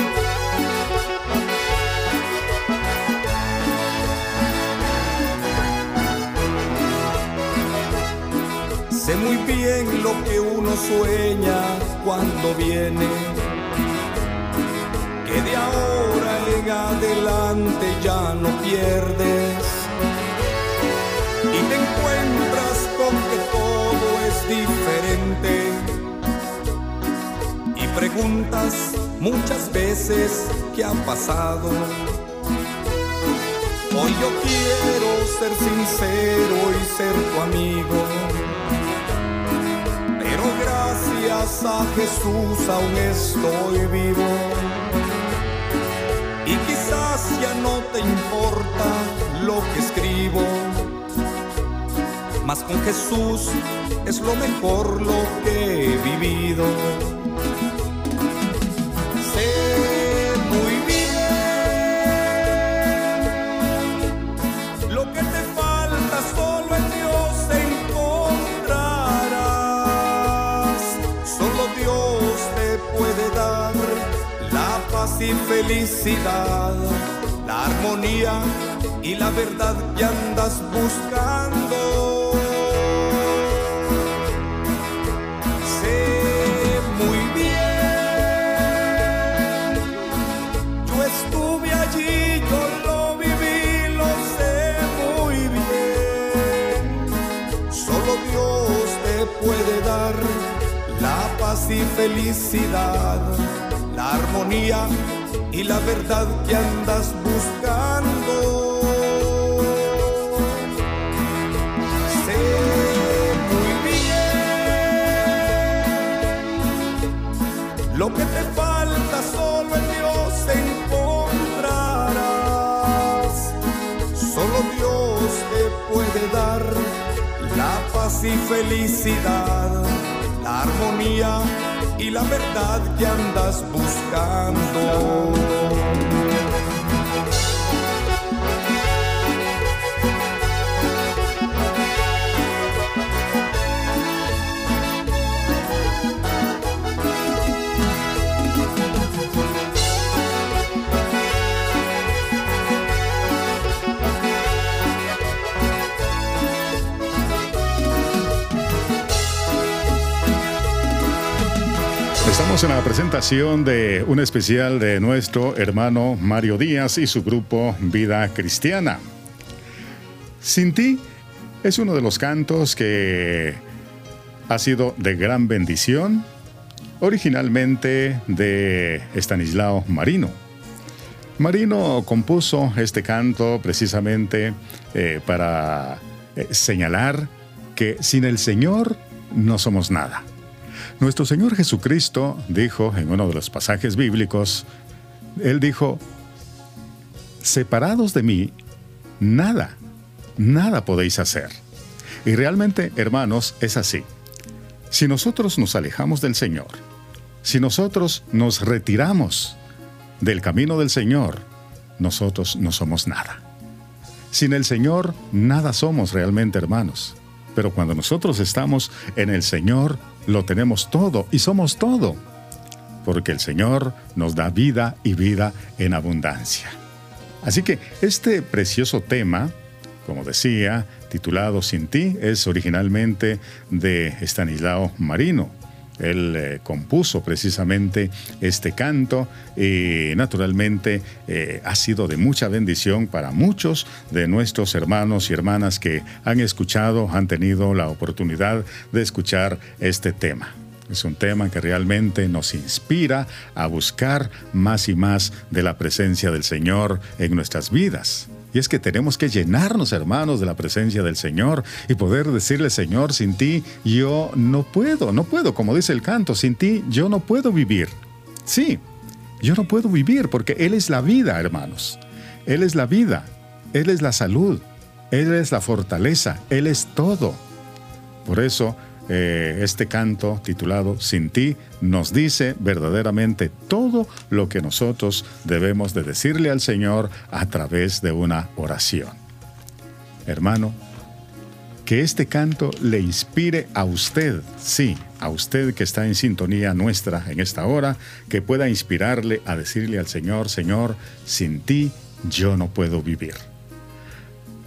Sé muy bien lo que uno sueña cuando viene, que de ahora en adelante ya no pierdes. Y te encuentras con que todo es diferente. Y preguntas muchas veces qué ha pasado. Hoy yo quiero ser sincero y ser tu amigo gracias a Jesús aún estoy vivo. Y quizás ya no te importa lo que escribo, mas con Jesús es lo mejor lo que he vivido. Felicidad, la armonía y la verdad que andas buscando. Sé muy bien, yo estuve allí, yo lo viví, lo sé muy bien. Solo Dios te puede dar la paz y felicidad la armonía y la verdad que andas buscando. Sé muy bien lo que te falta, solo en Dios encontrarás. Solo Dios te puede dar la paz y felicidad, la armonía y la verdad que andas buscando. Estamos en la presentación de un especial de nuestro hermano Mario Díaz y su grupo Vida Cristiana. Sin ti es uno de los cantos que ha sido de gran bendición, originalmente de Estanislao Marino. Marino compuso este canto precisamente eh, para eh, señalar que sin el Señor no somos nada. Nuestro Señor Jesucristo dijo en uno de los pasajes bíblicos, Él dijo, separados de mí, nada, nada podéis hacer. Y realmente, hermanos, es así. Si nosotros nos alejamos del Señor, si nosotros nos retiramos del camino del Señor, nosotros no somos nada. Sin el Señor, nada somos realmente, hermanos. Pero cuando nosotros estamos en el Señor, lo tenemos todo y somos todo, porque el Señor nos da vida y vida en abundancia. Así que este precioso tema, como decía, titulado Sin ti, es originalmente de Estanislao Marino. Él eh, compuso precisamente este canto y naturalmente eh, ha sido de mucha bendición para muchos de nuestros hermanos y hermanas que han escuchado, han tenido la oportunidad de escuchar este tema. Es un tema que realmente nos inspira a buscar más y más de la presencia del Señor en nuestras vidas. Y es que tenemos que llenarnos, hermanos, de la presencia del Señor y poder decirle, Señor, sin ti yo no puedo, no puedo, como dice el canto, sin ti yo no puedo vivir. Sí, yo no puedo vivir porque Él es la vida, hermanos. Él es la vida, Él es la salud, Él es la fortaleza, Él es todo. Por eso, eh, este canto titulado Sin ti nos dice verdaderamente todo lo que nosotros debemos de decirle al Señor a través de una oración. Hermano, que este canto le inspire a usted, sí, a usted que está en sintonía nuestra en esta hora, que pueda inspirarle a decirle al Señor, Señor, sin ti yo no puedo vivir.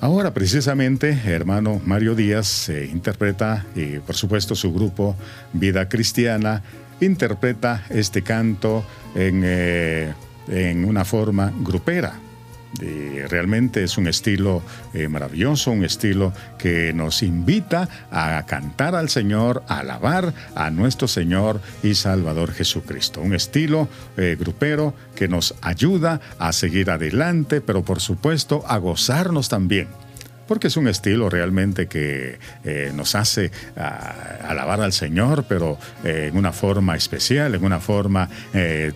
Ahora precisamente, hermano Mario Díaz interpreta, y por supuesto su grupo Vida Cristiana, interpreta este canto en, eh, en una forma grupera. Y realmente es un estilo eh, maravilloso, un estilo que nos invita a cantar al Señor, a alabar a nuestro Señor y Salvador Jesucristo. Un estilo eh, grupero que nos ayuda a seguir adelante, pero por supuesto a gozarnos también porque es un estilo realmente que eh, nos hace ah, alabar al Señor, pero en una forma especial, en una forma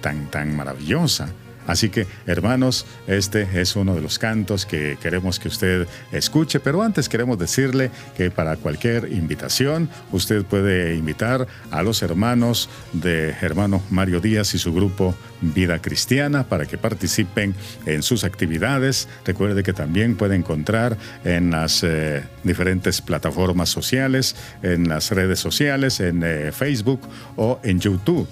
tan, tan maravillosa. Así que, hermanos, este es uno de los cantos que queremos que usted escuche, pero antes queremos decirle que para cualquier invitación, usted puede invitar a los hermanos de hermano Mario Díaz y su grupo Vida Cristiana para que participen en sus actividades. Recuerde que también puede encontrar en las eh, diferentes plataformas sociales, en las redes sociales, en eh, Facebook o en YouTube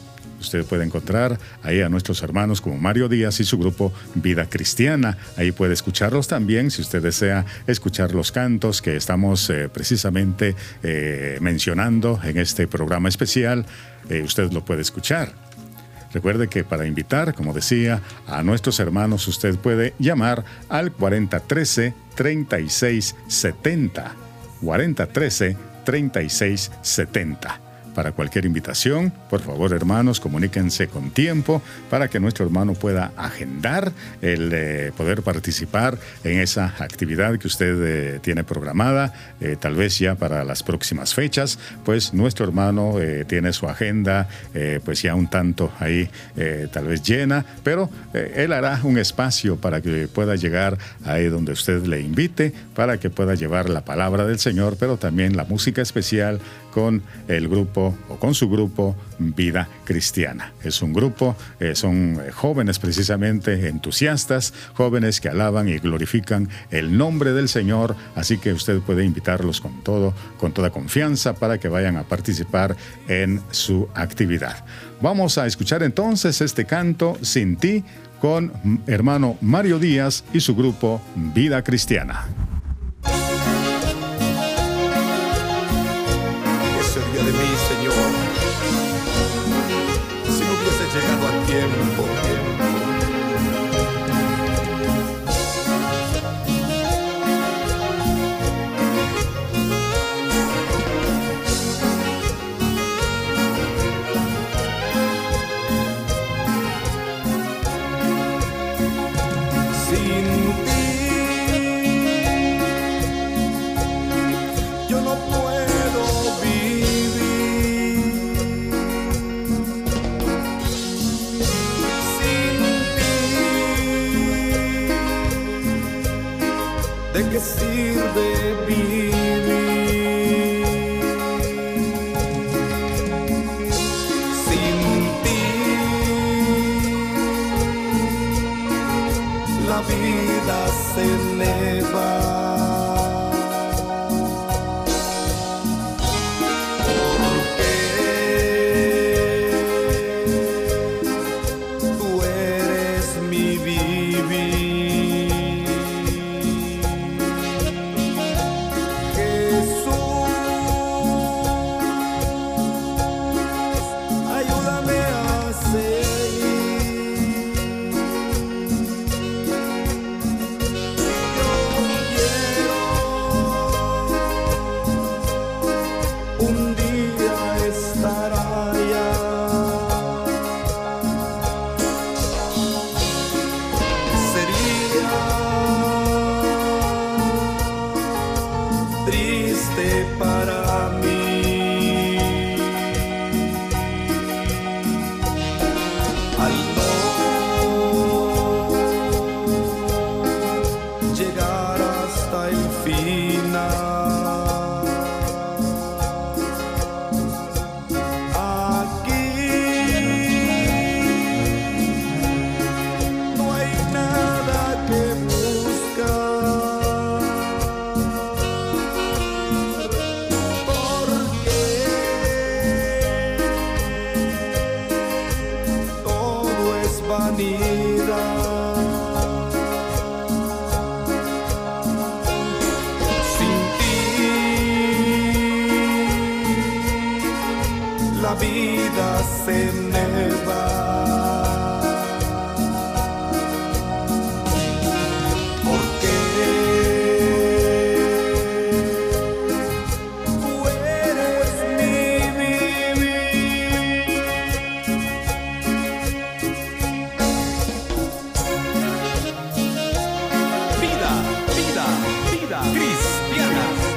Usted puede encontrar ahí a nuestros hermanos como Mario Díaz y su grupo Vida Cristiana. Ahí puede escucharlos también si usted desea escuchar los cantos que estamos eh, precisamente eh, mencionando en este programa especial. Eh, usted lo puede escuchar. Recuerde que para invitar, como decía, a nuestros hermanos usted puede llamar al 4013 3670. 4013 3670 para cualquier invitación, por favor hermanos, comuníquense con tiempo para que nuestro hermano pueda agendar el eh, poder participar en esa actividad que usted eh, tiene programada, eh, tal vez ya para las próximas fechas, pues nuestro hermano tiene su agenda pues ya un tanto ahí tal vez llena, pero él hará un espacio para que pueda llegar ahí donde usted le invite, para que pueda llevar la palabra del Señor, pero también la música especial con el grupo o con su grupo Vida Cristiana. Es un grupo, eh, son eh, jóvenes precisamente entusiastas, jóvenes que alaban y glorifican el nombre del Señor, así que usted puede invitarlos con todo, con toda confianza para que vayan a participar en su actividad. Vamos a escuchar entonces este canto Sin ti con hermano Mario Díaz y su grupo Vida Cristiana. De mí, Señor. Si no hubiese llegado a tiempo,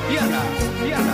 变了，变了。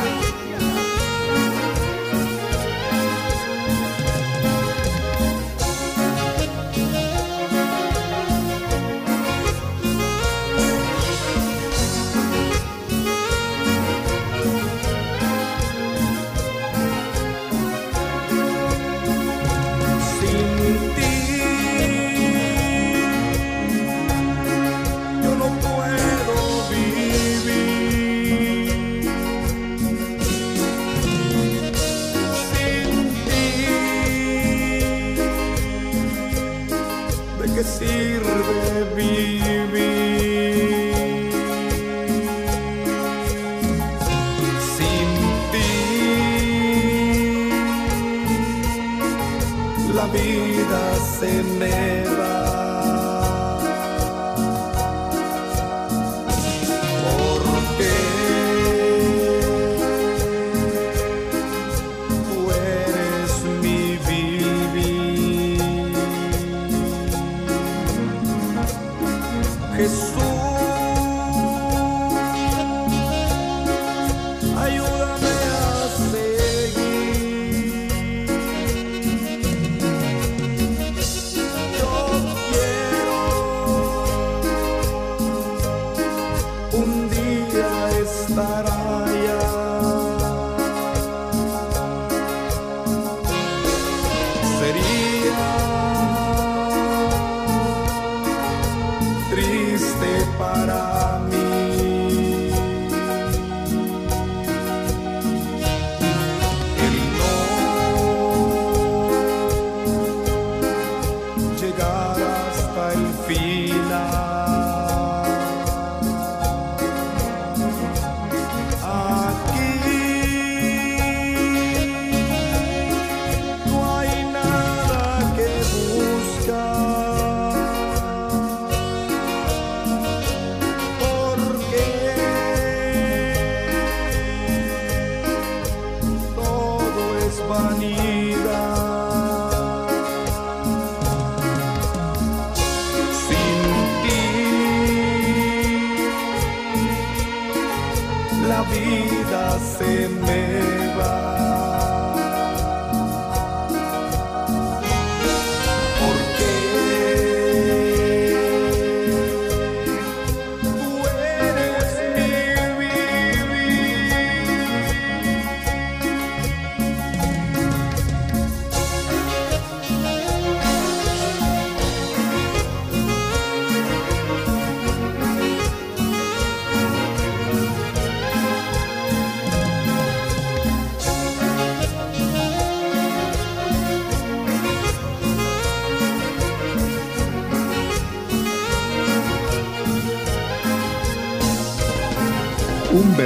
Vida se me va.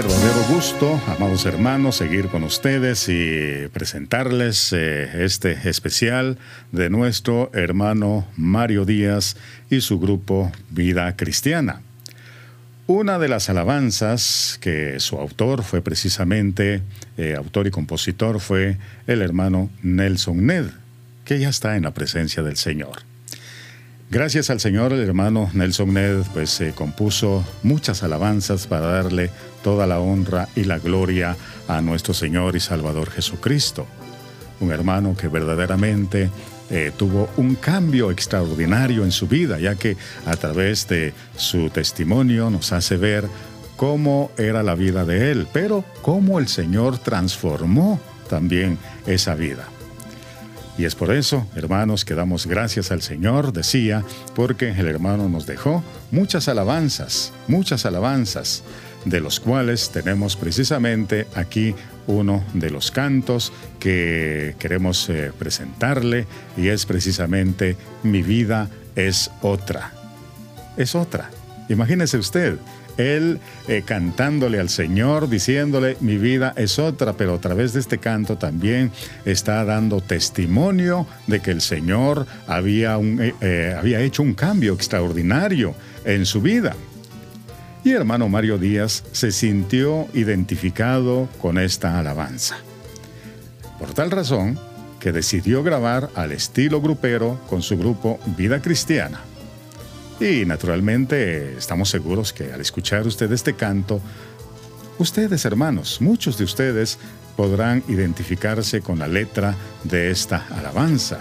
Verdadero gusto, amados hermanos, seguir con ustedes y presentarles eh, este especial de nuestro hermano Mario Díaz y su grupo Vida Cristiana. Una de las alabanzas que su autor fue precisamente, eh, autor y compositor, fue el hermano Nelson Ned, que ya está en la presencia del Señor. Gracias al Señor, el hermano Nelson Ned pues eh, compuso muchas alabanzas para darle toda la honra y la gloria a nuestro Señor y Salvador Jesucristo. Un hermano que verdaderamente eh, tuvo un cambio extraordinario en su vida, ya que a través de su testimonio nos hace ver cómo era la vida de él, pero cómo el Señor transformó también esa vida. Y es por eso, hermanos, que damos gracias al Señor, decía, porque el hermano nos dejó muchas alabanzas, muchas alabanzas, de los cuales tenemos precisamente aquí uno de los cantos que queremos eh, presentarle y es precisamente Mi vida es otra. Es otra. Imagínese usted, él eh, cantándole al Señor, diciéndole, mi vida es otra, pero a través de este canto también está dando testimonio de que el Señor había, un, eh, eh, había hecho un cambio extraordinario en su vida. Y hermano Mario Díaz se sintió identificado con esta alabanza. Por tal razón que decidió grabar al estilo grupero con su grupo Vida Cristiana. Y naturalmente estamos seguros que al escuchar usted este canto, ustedes hermanos, muchos de ustedes podrán identificarse con la letra de esta alabanza,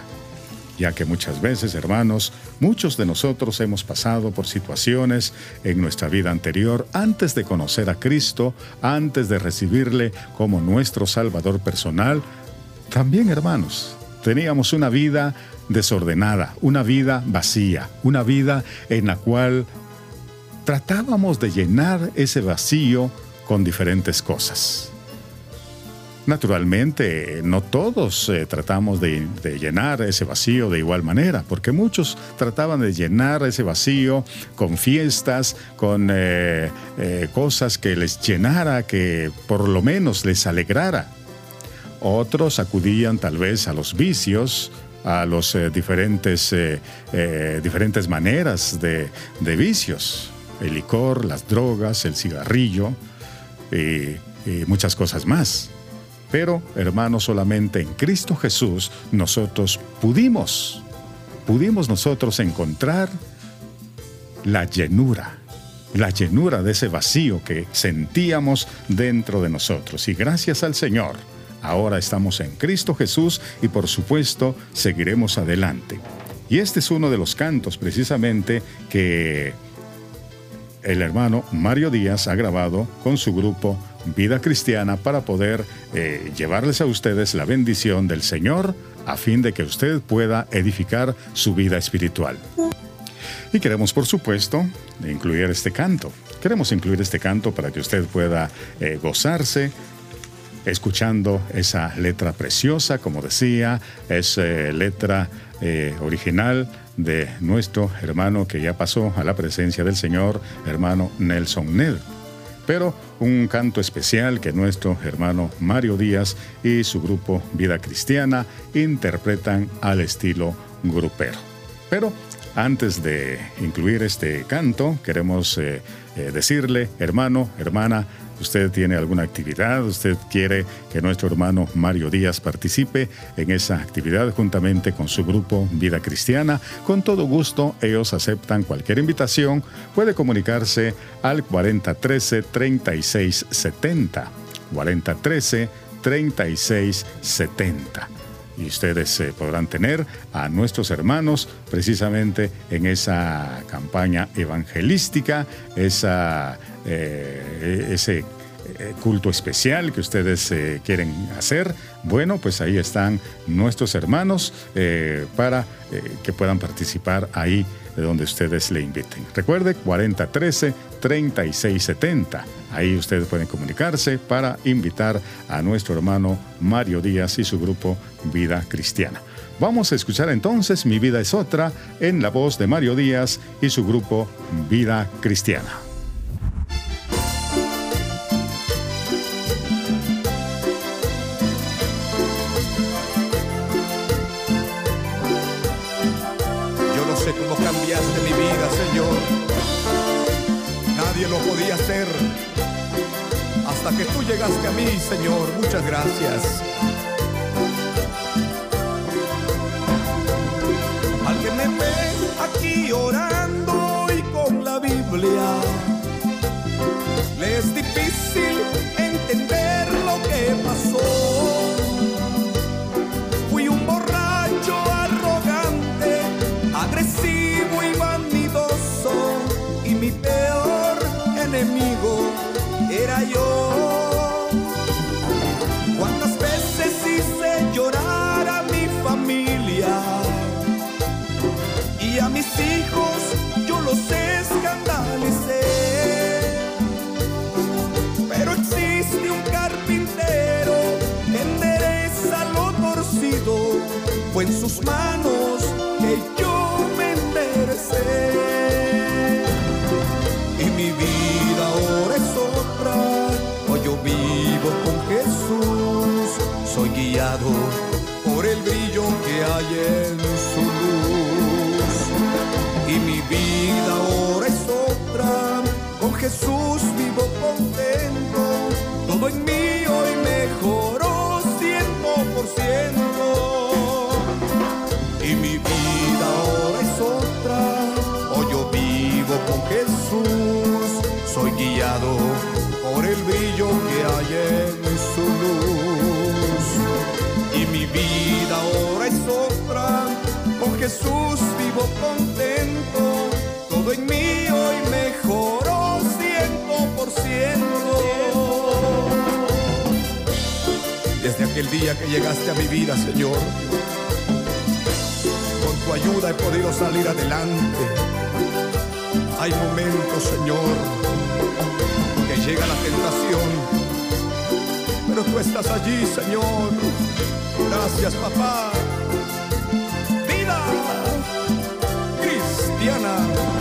ya que muchas veces, hermanos, muchos de nosotros hemos pasado por situaciones en nuestra vida anterior antes de conocer a Cristo, antes de recibirle como nuestro Salvador personal. También, hermanos, teníamos una vida desordenada, una vida vacía, una vida en la cual tratábamos de llenar ese vacío con diferentes cosas. Naturalmente, no todos eh, tratamos de, llenar ese vacío de igual manera, porque muchos trataban de llenar ese vacío con fiestas, con eh, eh, cosas que les llenara, que por lo menos les alegrara. Otros acudían tal vez a los vicios, a los diferentes, diferentes maneras de, vicios, el licor, las drogas, el cigarrillo y muchas cosas más. Pero, hermanos, solamente en Cristo Jesús nosotros pudimos, pudimos nosotros encontrar la llenura, la llenura de ese vacío que sentíamos dentro de nosotros. Y gracias al Señor, ahora estamos en Cristo Jesús y por supuesto seguiremos adelante. Y este es uno de los cantos precisamente que el hermano Mario Díaz ha grabado con su grupo Vida Cristiana para poder eh, llevarles a ustedes la bendición del Señor a fin de que usted pueda edificar su vida espiritual. Y queremos, por supuesto, incluir este canto. Queremos incluir este canto para que usted pueda eh, gozarse escuchando esa letra preciosa, como decía, es eh, letra original de nuestro hermano que ya pasó a la presencia del Señor, hermano Nelson Ned. Pero un canto especial que nuestro hermano Mario Díaz y su grupo Vida Cristiana interpretan al estilo grupero. Pero antes de incluir este canto, queremos eh, eh, decirle, hermano, hermana, usted tiene alguna actividad, usted quiere que nuestro hermano Mario Díaz participe en esa actividad juntamente con su grupo Vida Cristiana, con todo gusto ellos aceptan cualquier invitación, puede comunicarse al 4013 3670. 4013 3670 y ustedes eh, podrán tener a nuestros hermanos precisamente en esa campaña evangelística, esa, eh, ese eh, culto especial que ustedes quieren hacer. Bueno, pues ahí están nuestros hermanos para que puedan participar ahí de donde ustedes le inviten. Recuerde 4013 3670. Ahí ustedes pueden comunicarse para invitar a nuestro hermano Mario Díaz y su grupo Vida Cristiana. Vamos a escuchar entonces Mi vida es otra en la voz de Mario Díaz y su grupo Vida Cristiana. Que tú llegaste a mí, Señor. Muchas gracias. Al que me ve aquí orando y con la Biblia, hijos yo los escandalicé. Pero existe un carpintero que endereza lo torcido. Fue en sus manos que yo me enderecé. vivo con Jesús, soy guiado por el brillo que hay vida ahora es otra, con Jesús vivo contento, todo en mí hoy mejoró ciento por ciento. Y mi vida ahora es otra, hoy yo vivo con Jesús, soy guiado por el brillo que hay en su luz. Y mi vida ahora es otra, con Jesús vivo contento, aquel día que llegaste a mi vida, Señor. Con tu ayuda he podido salir adelante. Hay momentos, Señor, que llega la tentación, pero tú estás allí, Señor. Gracias, papá. Vida cristiana.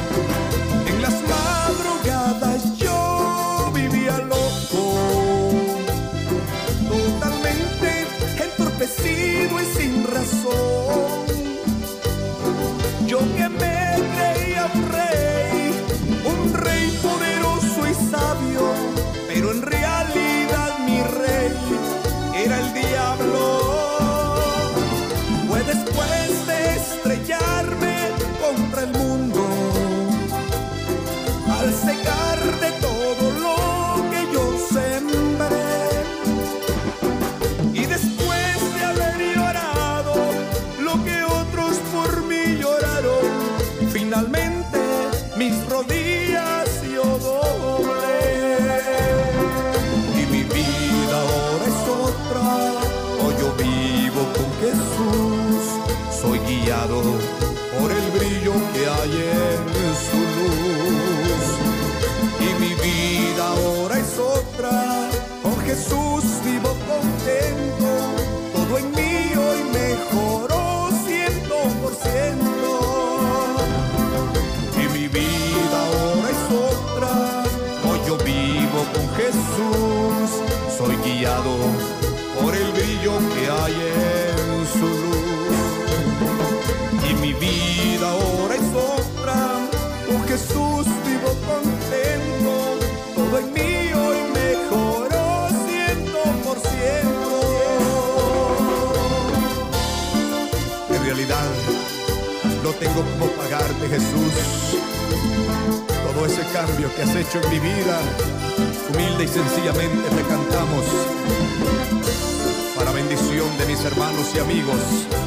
tengo cómo pagarte, Jesús. Todo ese cambio que has hecho en mi vida, humilde y sencillamente te cantamos. Para bendición de mis hermanos y amigos.